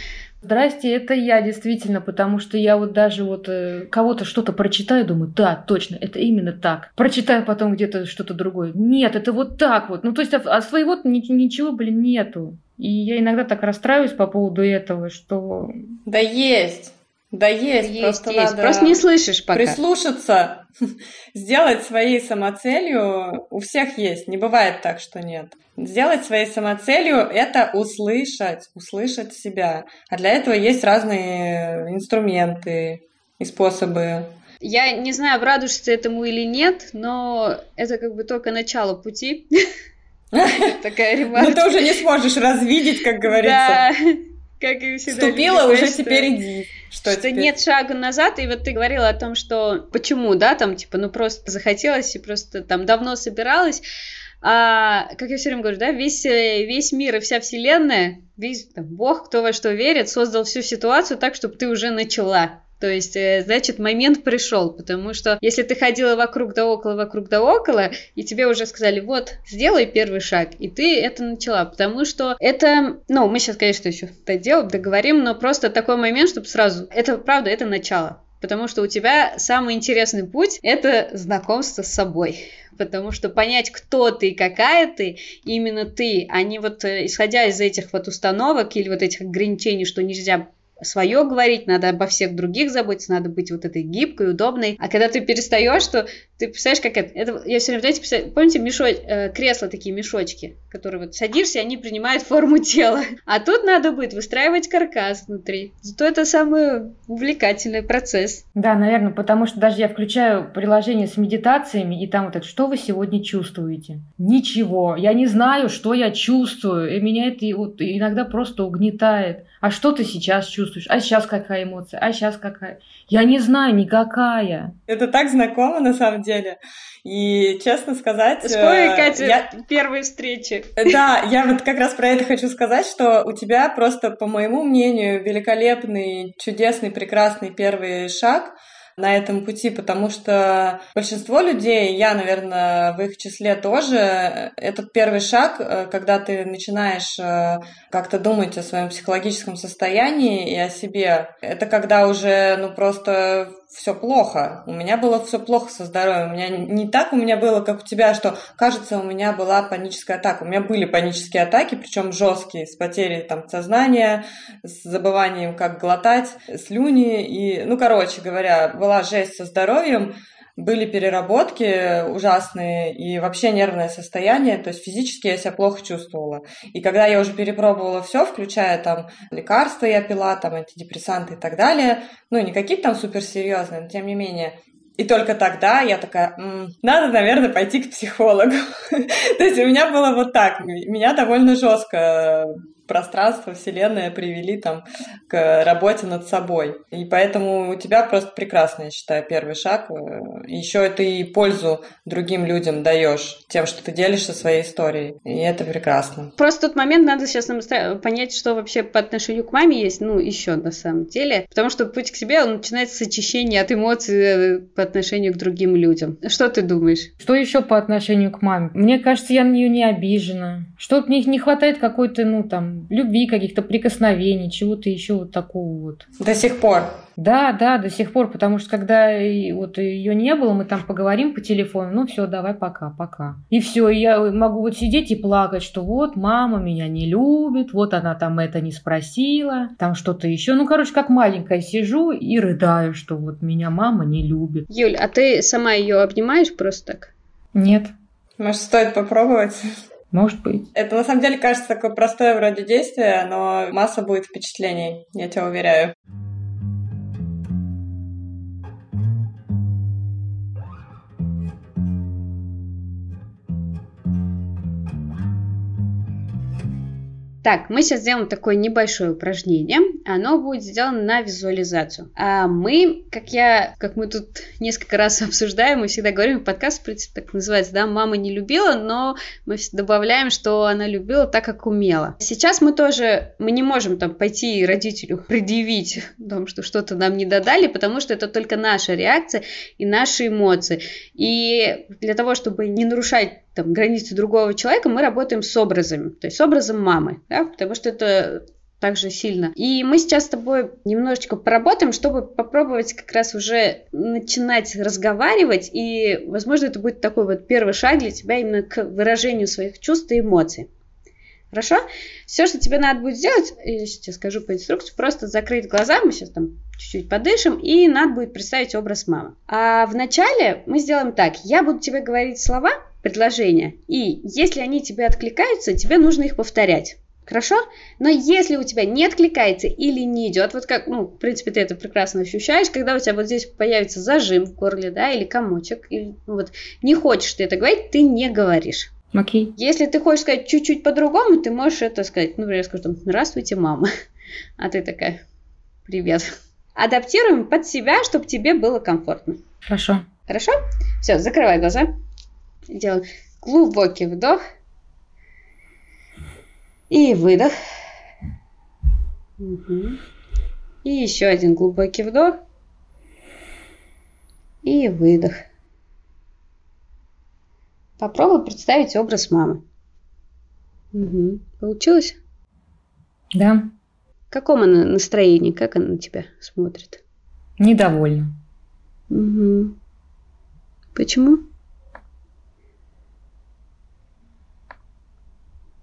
Здрасте, это я действительно, потому что я вот даже вот э, кого-то что-то прочитаю, думаю, да, точно, это именно так. Прочитаю потом где-то что-то другое. Нет, это вот так вот. Ну, то есть, а, а своего ничего, блин, нету. И я иногда так расстраиваюсь по поводу этого, что... Да есть. Да есть, есть просто есть. надо просто не слышишь пока. Прислушаться, сделать своей самоцелью у всех есть, не бывает так, что нет. Сделать своей самоцелью – это услышать, услышать себя. А для этого есть разные инструменты и способы. Я не знаю, обрадуешься этому или нет, но это как бы только начало пути. Такая ремарка. Но ты уже не сможешь развидеть, как говорится. Как и всегда. Вступила, уже теперь иди. Что, что нет шага назад, и вот ты говорила о том, что почему, да, там, типа, ну просто захотелось и просто там давно собиралась. А, как я все время говорю, да, весь, э, весь мир и вся вселенная, весь там, Бог, кто во что верит, создал всю ситуацию так, чтобы ты уже начала. То есть, э, значит, момент пришел, потому что если ты ходила вокруг да около, вокруг да около, и тебе уже сказали, вот, сделай первый шаг, и ты это начала, потому что это, ну, мы сейчас, конечно, еще доделаем, договорим, но просто такой момент, чтобы сразу, это правда, это начало, потому что у тебя самый интересный путь – это знакомство с собой. Потому что понять, кто ты и какая ты, именно ты, а не вот э, исходя из этих вот установок или вот этих ограничений, что нельзя свое говорить, надо обо всех других заботиться, надо быть вот этой гибкой, удобной. А когда ты перестаешь, то ты представляешь, как это? это я все время, знаете, помните, мешо, э, кресла такие мешочки, которые вот садишься, и они принимают форму тела. А тут надо будет выстраивать каркас внутри. Зато это самый увлекательный процесс. Да, наверное, потому что даже я включаю приложение с медитациями, и там вот это, что вы сегодня чувствуете? Ничего. Я не знаю, что я чувствую. И меня это вот иногда просто угнетает. А что ты сейчас чувствуешь? А сейчас какая эмоция? А сейчас какая? Я не знаю, никакая. Это так знакомо на самом деле. И честно сказать... Вспомни, э, Катя, я... первые встречи. Да, я вот как раз про это хочу сказать, что у тебя просто, по моему мнению, великолепный, чудесный, прекрасный первый шаг — на этом пути, потому что большинство людей, я, наверное, в их числе тоже, этот первый шаг, э, когда ты начинаешь э, как-то думать о своем психологическом состоянии и о себе, это когда уже, ну, просто все плохо. У меня было все плохо со здоровьем. У меня не так у меня было, как у тебя, что кажется, у меня была паническая атака. У меня были панические атаки, причем жесткие, с потерей там сознания, с забыванием, как глотать, слюни. И, ну, короче говоря, была жесть со здоровьем были переработки ужасные и вообще нервное состояние, то есть физически я себя плохо чувствовала. И когда я уже перепробовала все, включая там лекарства я пила, там антидепрессанты и так далее, ну не какие-то там суперсерьезные, но тем не менее, и только тогда я такая, М, надо, наверное, пойти к психологу. То есть у меня было вот так. Меня довольно жестко пространство, вселенная привели там к работе над собой. И поэтому у тебя просто прекрасно, я считаю, первый шаг. Еще ты и пользу другим людям даешь тем, что ты делишься своей историей. И это прекрасно. Просто тот момент надо сейчас нам понять, что вообще по отношению к маме есть, ну, еще на самом деле. Потому что путь к себе, он начинается с очищения от эмоций э, по отношению к другим людям. Что ты думаешь? Что еще по отношению к маме? Мне кажется, я на нее не обижена. Что мне не хватает какой-то, ну, там, любви, каких-то прикосновений, чего-то еще вот такого вот. До сих пор? Да, да, до сих пор, потому что когда вот ее не было, мы там поговорим по телефону, ну все, давай пока, пока. И все, я могу вот сидеть и плакать, что вот мама меня не любит, вот она там это не спросила, там что-то еще. Ну, короче, как маленькая сижу и рыдаю, что вот меня мама не любит. Юль, а ты сама ее обнимаешь просто так? Нет. Может, стоит попробовать? Может быть. Это на самом деле кажется такое простое вроде действие, но масса будет впечатлений, я тебя уверяю. Так, мы сейчас сделаем такое небольшое упражнение. Оно будет сделано на визуализацию. А мы, как я, как мы тут несколько раз обсуждаем, мы всегда говорим, подкаст, в принципе, так называется, да, мама не любила, но мы добавляем, что она любила так, как умела. Сейчас мы тоже, мы не можем там пойти родителю предъявить том, что что-то нам не додали, потому что это только наша реакция и наши эмоции. И для того, чтобы не нарушать там, границы другого человека, мы работаем с образами, то есть с образом мамы, да, потому что это также сильно. И мы сейчас с тобой немножечко поработаем, чтобы попробовать как раз уже начинать разговаривать, и, возможно, это будет такой вот первый шаг для тебя именно к выражению своих чувств и эмоций. Хорошо? Все, что тебе надо будет сделать, я сейчас скажу по инструкции, просто закрыть глаза, мы сейчас там чуть-чуть подышим, и надо будет представить образ мамы. А вначале мы сделаем так, я буду тебе говорить слова, предложения. И если они тебе откликаются, тебе нужно их повторять. Хорошо? Но если у тебя не откликается или не идет, вот как, ну, в принципе, ты это прекрасно ощущаешь, когда у тебя вот здесь появится зажим в горле, да, или комочек, или, ну, вот, не хочешь ты это говорить, ты не говоришь. Окей. Okay. Если ты хочешь сказать чуть-чуть по-другому, ты можешь это сказать, ну, например, скажу там, здравствуйте, мама. А ты такая, привет. Адаптируем под себя, чтобы тебе было комфортно. Хорошо. Хорошо? Все, закрывай глаза. Делаем глубокий вдох и выдох. Угу. И еще один глубокий вдох и выдох. Попробуй представить образ мамы. Угу. Получилось? Да. В каком она настроении? Как она на тебя смотрит? Недовольна. Угу. Почему?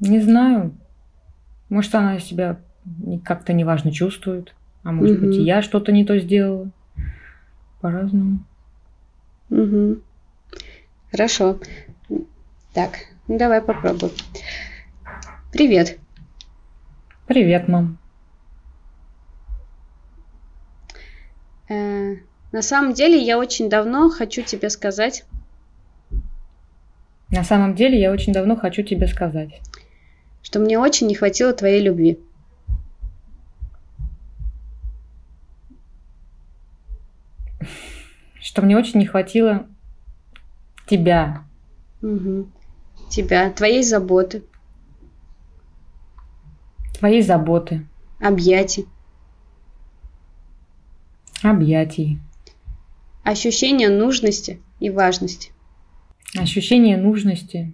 Не знаю. Может, она себя как-то неважно чувствует. А может угу. быть, и я что-то не то сделала. По-разному. Угу. Хорошо. Так, ну давай попробуем. Привет. Привет, мам. Э, на самом деле я очень давно хочу тебе сказать. На самом деле я очень давно хочу тебе сказать. Что мне очень не хватило твоей любви. Что мне очень не хватило тебя. Угу. Тебя, твоей заботы. Твоей заботы. Объятий. Объятий. Ощущение нужности и важности. Ощущение нужности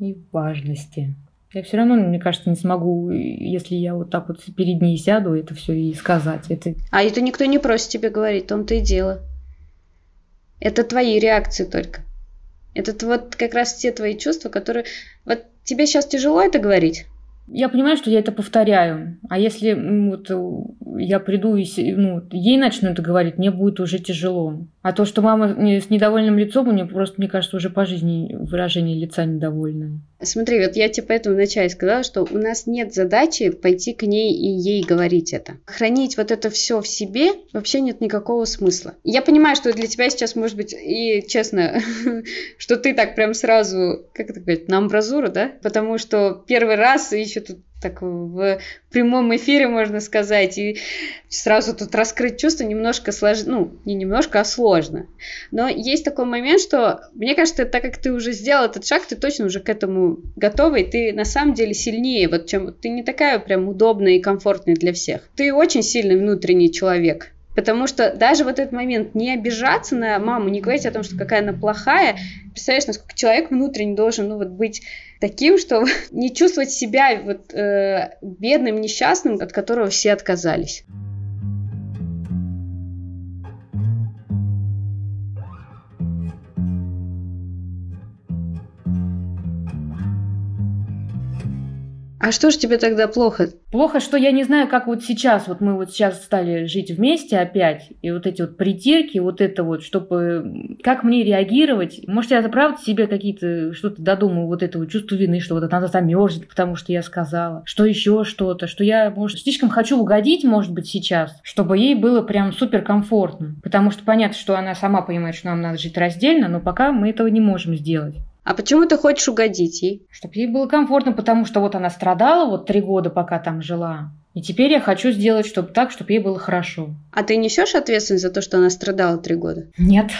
и важности. Я все равно, мне кажется, не смогу, если я вот так вот перед ней сяду, это все и сказать. Это... А это никто не просит тебе говорить, в том-то и дело. Это твои реакции только. Это вот как раз те твои чувства, которые... Вот тебе сейчас тяжело это говорить? Я понимаю, что я это повторяю. А если вот я приду и ну, ей начну это говорить, мне будет уже тяжело. А то, что мама с недовольным лицом, у нее просто, мне кажется, уже по жизни выражение лица недовольное. Смотри, вот я тебе поэтому вначале сказала, что у нас нет задачи пойти к ней и ей говорить это. Хранить вот это все в себе вообще нет никакого смысла. Я понимаю, что для тебя сейчас может быть и честно, что ты так прям сразу, как это говорить, на амбразуру, да? Потому что первый раз еще тут так в прямом эфире, можно сказать, и сразу тут раскрыть чувство немножко сложно, ну, не немножко, а сложно. Но есть такой момент, что, мне кажется, так как ты уже сделал этот шаг, ты точно уже к этому готова, и ты на самом деле сильнее, вот чем ты не такая прям удобная и комфортная для всех. Ты очень сильный внутренний человек. Потому что даже вот этот момент не обижаться на маму, не говорить о том, что какая она плохая, представляешь, насколько человек внутренне должен ну, вот, быть таким, что не чувствовать себя вот, э, бедным, несчастным, от которого все отказались. А что же тебе тогда плохо? Плохо, что я не знаю, как вот сейчас, вот мы вот сейчас стали жить вместе опять, и вот эти вот притирки, вот это вот, чтобы, как мне реагировать, может, я правда себе какие-то, что-то додумаю, вот это вот чувство вины, что вот она замерзнет, потому что я сказала, что еще что-то, что я, может, слишком хочу угодить, может быть, сейчас, чтобы ей было прям супер комфортно, потому что понятно, что она сама понимает, что нам надо жить раздельно, но пока мы этого не можем сделать. А почему ты хочешь угодить ей? Чтобы ей было комфортно, потому что вот она страдала вот три года, пока там жила. И теперь я хочу сделать чтобы так, чтобы ей было хорошо. А ты несешь ответственность за то, что она страдала три года? Нет,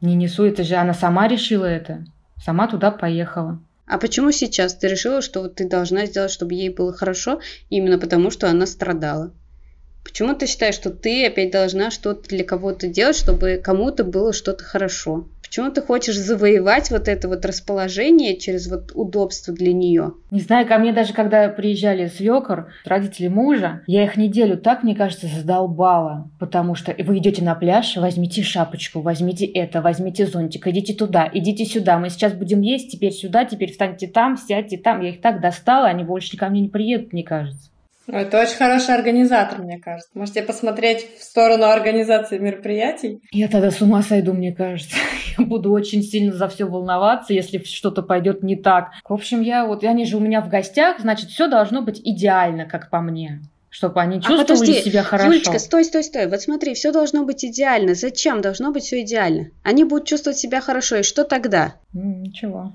не несу. Это же она сама решила это. Сама туда поехала. А почему сейчас ты решила, что вот ты должна сделать, чтобы ей было хорошо, именно потому, что она страдала? Почему ты считаешь, что ты опять должна что-то для кого-то делать, чтобы кому-то было что-то хорошо? Почему ты хочешь завоевать вот это вот расположение через вот удобство для нее? Не знаю, ко мне даже когда приезжали свекор, родители мужа, я их неделю так, мне кажется, задолбала. Потому что вы идете на пляж, возьмите шапочку, возьмите это, возьмите зонтик, идите туда, идите сюда. Мы сейчас будем есть, теперь сюда, теперь встаньте там, сядьте там. Я их так достала, они больше ко мне не приедут, мне кажется. Это очень хороший организатор, мне кажется. Можете посмотреть в сторону организации мероприятий. Я тогда с ума сойду, мне кажется. Я буду очень сильно за все волноваться, если что-то пойдет не так. В общем, я вот, они же у меня в гостях, значит, все должно быть идеально, как по мне чтобы они а чувствовали а подожди, себя хорошо. Юлечка, стой, стой, стой. Вот смотри, все должно быть идеально. Зачем должно быть все идеально? Они будут чувствовать себя хорошо, и что тогда? Ничего.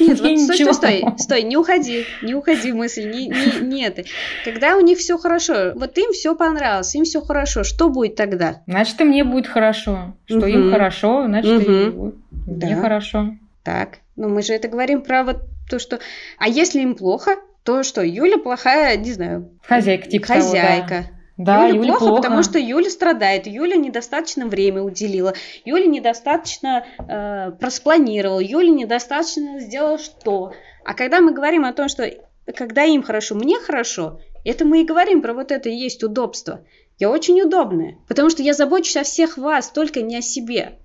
Нет, вот стой, стой, стой, стой, не уходи, не уходи мысль, не, не, нет. Когда у них все хорошо, вот им все понравилось, им все хорошо, что будет тогда? Значит, и мне будет хорошо. Что угу. им хорошо, значит, угу. и будет да. мне хорошо. Так, ну мы же это говорим про вот то, что... А если им плохо, то что, Юля плохая, не знаю... Хозяйка, типа Хозяйка. Того, да. Юле, Юле плохо, плохо, потому что Юля страдает. Юля недостаточно время уделила. Юля недостаточно э, проспланировала. Юля недостаточно сделала что. А когда мы говорим о том, что когда им хорошо, мне хорошо, это мы и говорим про вот это и есть удобство. Я очень удобная, потому что я забочусь о всех вас, только не о себе.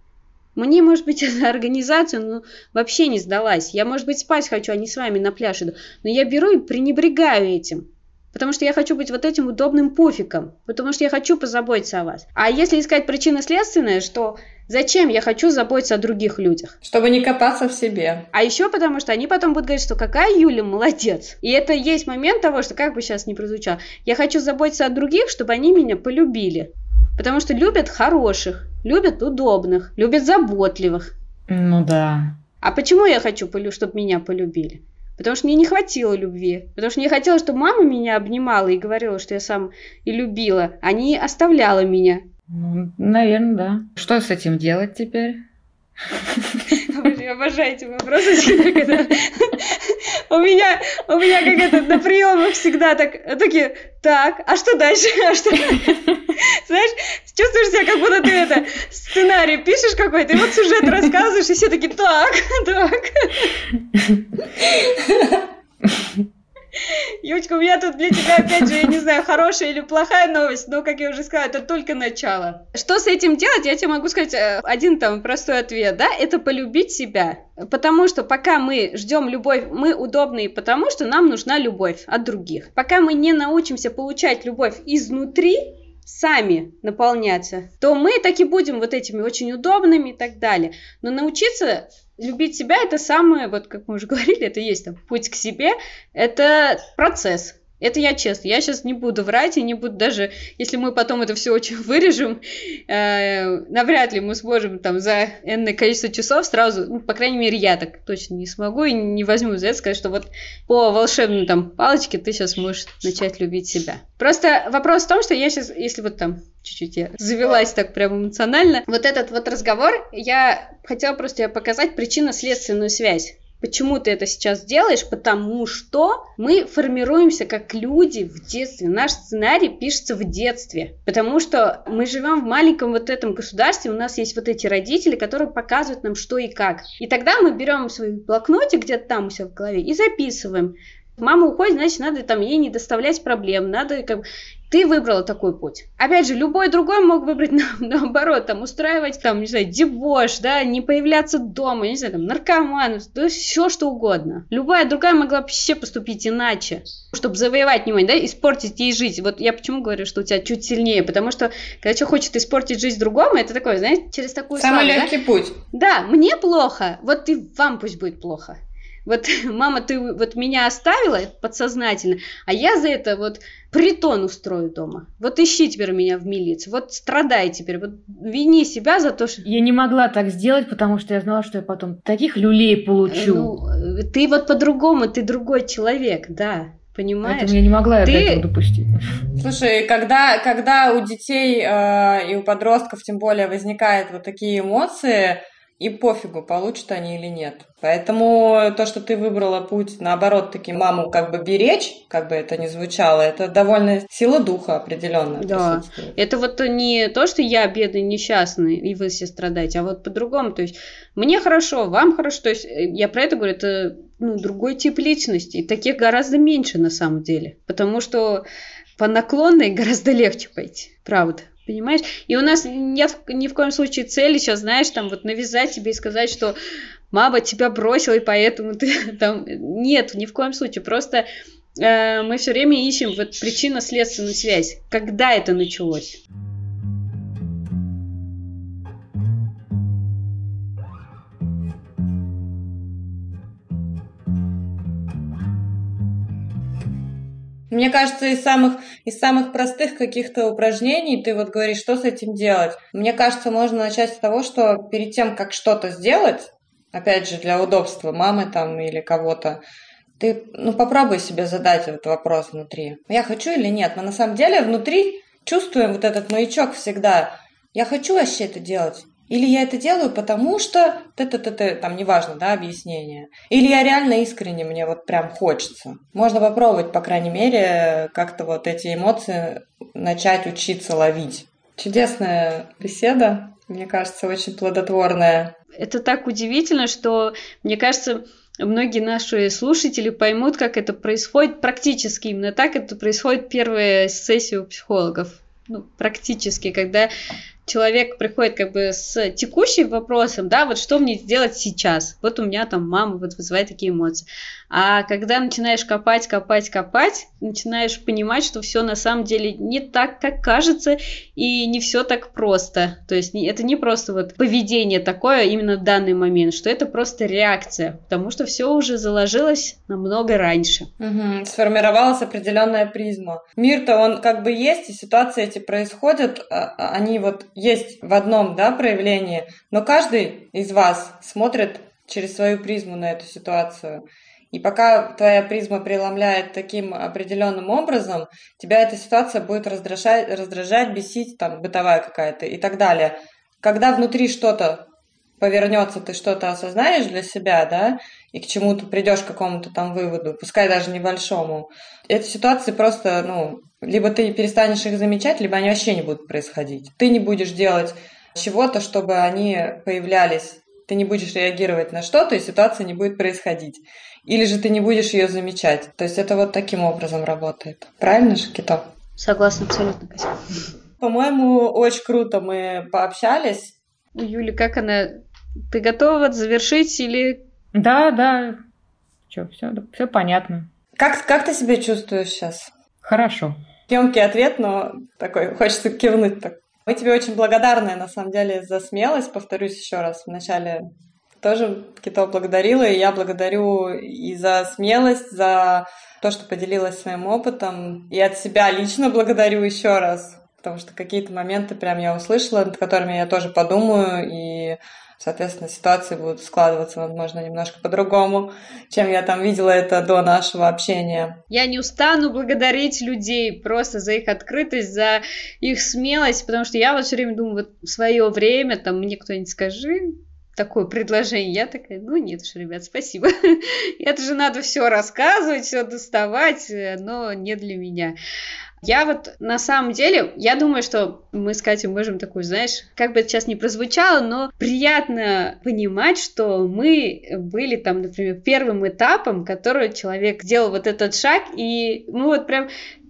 Мне, может быть, эта организация ну, вообще не сдалась. Я, может быть, спать хочу, а не с вами на пляж иду. Но я беру и пренебрегаю этим. Потому что я хочу быть вот этим удобным пуфиком. Потому что я хочу позаботиться о вас. А если искать причины следственные, что зачем я хочу заботиться о других людях? Чтобы не копаться в себе. А еще потому, что они потом будут говорить, что какая Юля молодец. И это есть момент того, что как бы сейчас не прозвучало, я хочу заботиться о других, чтобы они меня полюбили. Потому что любят хороших, любят удобных, любят заботливых. Ну да. А почему я хочу, чтобы меня полюбили? Потому что мне не хватило любви. Потому что мне хотелось, чтобы мама меня обнимала и говорила, что я сам и любила, а не оставляла меня. Ну, наверное, да. Что с этим делать теперь? Обожаю эти вопросы. У меня, у меня как это на приемах всегда так, такие, так, а что дальше? А что? Знаешь, чувствуешь себя, как будто ты это сценарий пишешь какой-то, и вот сюжет рассказываешь, и все такие, так, так. Юлечка, у меня тут для тебя, опять же, я не знаю, хорошая или плохая новость, но, как я уже сказала, это только начало. Что с этим делать, я тебе могу сказать э, один там простой ответ, да, это полюбить себя. Потому что пока мы ждем любовь, мы удобные, потому что нам нужна любовь от других. Пока мы не научимся получать любовь изнутри, сами наполняться, то мы так и будем вот этими очень удобными и так далее. Но научиться любить себя это самое, вот как мы уже говорили, это есть там путь к себе, это процесс. Это я честно. Я сейчас не буду врать и не буду даже, если мы потом это все очень вырежем, э, навряд ли мы сможем там за энное количество часов сразу, ну, по крайней мере, я так точно не смогу и не возьму за это сказать, что вот по волшебной там палочке ты сейчас можешь начать любить себя. Просто вопрос в том, что я сейчас, если вот там чуть-чуть я завелась так прям эмоционально, вот этот вот разговор, я хотела просто показать причинно-следственную связь. Почему ты это сейчас делаешь? Потому что мы формируемся как люди в детстве. Наш сценарий пишется в детстве. Потому что мы живем в маленьком вот этом государстве, у нас есть вот эти родители, которые показывают нам что и как. И тогда мы берем свой блокнотик где-то там у себя в голове и записываем. Мама уходит, значит, надо там ей не доставлять проблем, надо как ты выбрала такой путь. Опять же, любой другой мог выбрать на, наоборот, там, устраивать, там, не знаю, дебош, да, не появляться дома, не знаю, там, наркоман, да, все что угодно. Любая другая могла вообще поступить иначе, чтобы завоевать внимание, да, испортить ей жизнь. Вот я почему говорю, что у тебя чуть сильнее, потому что, когда человек хочет испортить жизнь другому, это такое, знаете, через такую Самый славу, легкий да? путь. Да, мне плохо, вот и вам пусть будет плохо вот, мама, ты вот меня оставила подсознательно, а я за это вот притон устрою дома. Вот ищи теперь меня в милиции, вот страдай теперь, вот вини себя за то, что... Я не могла так сделать, потому что я знала, что я потом таких люлей получу. Ну, ты вот по-другому, ты другой человек, да. Понимаешь? Поэтому я не могла ты... этого допустить. Слушай, когда, когда у детей э, и у подростков тем более возникают вот такие эмоции, и пофигу, получат они или нет. Поэтому то, что ты выбрала путь, наоборот, таки маму как бы беречь, как бы это ни звучало, это довольно сила духа определенно. Да, это вот не то, что я бедный, несчастный, и вы все страдаете, а вот по-другому. То есть мне хорошо, вам хорошо. То есть э, я про это говорю, это ну, другой тип личности. И таких гораздо меньше на самом деле. Потому что по наклонной гораздо легче пойти, правда. Понимаешь? И у нас нет ни в коем случае цели сейчас, знаешь, там вот навязать тебе и сказать, что мама тебя бросила, и поэтому ты там... Нет, ни в коем случае. Просто э, мы все время ищем вот причинно-следственную связь. Когда это началось? Мне кажется, из самых, из самых простых каких-то упражнений ты вот говоришь, что с этим делать. Мне кажется, можно начать с того, что перед тем, как что-то сделать, опять же, для удобства мамы там или кого-то, ты, ну, попробуй себе задать этот вопрос внутри. Я хочу или нет? Мы на самом деле внутри чувствуем вот этот маячок всегда. Я хочу вообще это делать? Или я это делаю, потому что т-т-т-т, там неважно, да, объяснение. Или я реально искренне, мне вот прям хочется. Можно попробовать, по крайней мере, как-то вот эти эмоции начать учиться ловить. Чудесная беседа, мне кажется, очень плодотворная. Это так удивительно, что, мне кажется, многие наши слушатели поймут, как это происходит практически. Именно так это происходит первая сессия у психологов. Ну, практически, когда человек приходит как бы с текущим вопросом, да, вот что мне сделать сейчас? Вот у меня там мама вот вызывает такие эмоции. А когда начинаешь копать, копать, копать, начинаешь понимать, что все на самом деле не так, как кажется, и не все так просто. То есть это не просто вот поведение такое именно в данный момент, что это просто реакция, потому что все уже заложилось намного раньше. Угу, сформировалась определенная призма. Мир-то он как бы есть, и ситуации эти происходят, а, а они вот есть в одном да, проявлении, но каждый из вас смотрит через свою призму на эту ситуацию. И пока твоя призма преломляет таким определенным образом, тебя эта ситуация будет раздражать, раздражать бесить, там, бытовая какая-то и так далее. Когда внутри что-то повернется, ты что-то осознаешь для себя, да, и к чему-то придешь к какому-то там выводу, пускай даже небольшому, эти ситуации просто, ну, либо ты перестанешь их замечать, либо они вообще не будут происходить. Ты не будешь делать чего-то, чтобы они появлялись. Ты не будешь реагировать на что-то, и ситуация не будет происходить или же ты не будешь ее замечать. То есть это вот таким образом работает. Правильно же, Кито? Согласна абсолютно, Катя. По-моему, очень круто мы пообщались. Юля, как она? Ты готова завершить или... Да, да. Что, все, все понятно. Как, как ты себя чувствуешь сейчас? Хорошо. Емкий ответ, но такой, хочется кивнуть так. Мы тебе очень благодарны, на самом деле, за смелость. Повторюсь еще раз, в начале тоже Кито благодарила, и я благодарю и за смелость, за то, что поделилась своим опытом, и от себя лично благодарю еще раз, потому что какие-то моменты прям я услышала, над которыми я тоже подумаю, и соответственно, ситуации будут складываться, возможно, немножко по-другому, чем я там видела это до нашего общения. Я не устану благодарить людей просто за их открытость, за их смелость, потому что я вот все время думаю, вот в свое время, там, мне кто-нибудь скажи, такое предложение. Я такая, ну нет уж, ребят, спасибо. Это же надо все рассказывать, все доставать, но не для меня. Я вот на самом деле, я думаю, что мы с Катей можем такую, знаешь, как бы это сейчас не прозвучало, но приятно понимать, что мы были там, например, первым этапом, который человек сделал вот этот шаг, и мы вот прям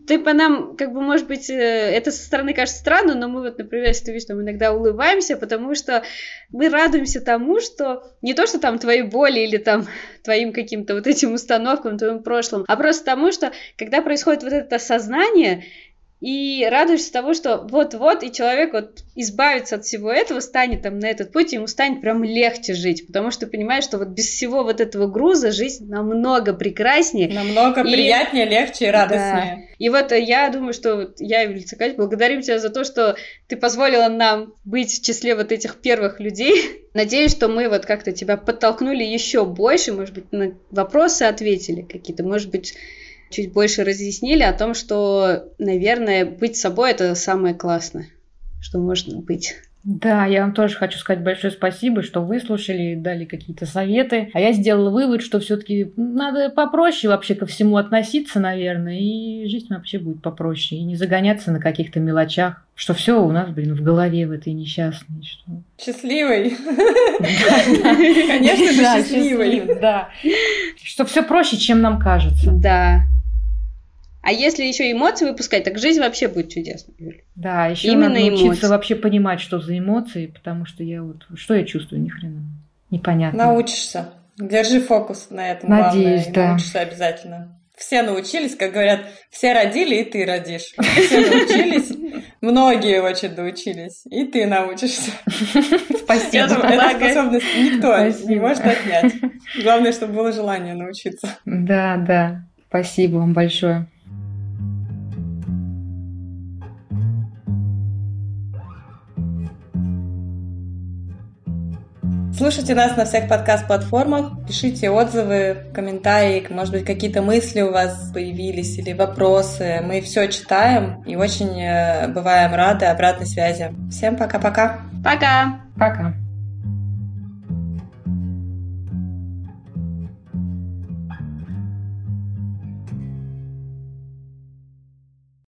ты по нам, как бы, может быть, э, это со стороны кажется странно, но мы вот, например, если ты видишь, там иногда улыбаемся, потому что мы радуемся тому, что не то, что там твои боли или там твоим каким-то вот этим установкам, твоим прошлым, а просто тому, что когда происходит вот это осознание, и радуешься того, что вот-вот, и человек вот избавится от всего этого, станет там на этот путь, ему станет прям легче жить, потому что понимаешь, что вот без всего вот этого груза жизнь намного прекраснее. Намного и... приятнее, легче и радостнее. Да. И вот я думаю, что вот я, Юлица Кать, благодарим тебя за то, что ты позволила нам быть в числе вот этих первых людей. Надеюсь, что мы вот как-то тебя подтолкнули еще больше, может быть, на вопросы ответили какие-то, может быть, чуть больше разъяснили о том, что, наверное, быть собой это самое классное, что можно быть. Да, я вам тоже хочу сказать большое спасибо, что выслушали, дали какие-то советы. А я сделала вывод, что все-таки надо попроще вообще ко всему относиться, наверное, и жизнь вообще будет попроще, и не загоняться на каких-то мелочах, что все у нас, блин, в голове в этой несчастной. Что... Счастливый. Конечно же, счастливый. Да. Что все проще, чем нам кажется. Да. А если еще эмоции выпускать, так жизнь вообще будет чудесной, Юля. Да, еще Именно надо научиться эмоции. вообще понимать, что за эмоции, потому что я вот... Что я чувствую, ни хрена. Непонятно. Научишься. Держи фокус на этом. Надеюсь, главное. да. Научишься обязательно. Все научились, как говорят, все родили, и ты родишь. Все научились, многие очень научились, и ты научишься. Спасибо. Эту способность никто не может отнять. Главное, чтобы было желание научиться. Да, да. Спасибо вам большое. Слушайте нас на всех подкаст-платформах, пишите отзывы, комментарии, может быть, какие-то мысли у вас появились или вопросы. Мы все читаем и очень э, бываем рады обратной связи. Всем пока-пока. Пока. Пока.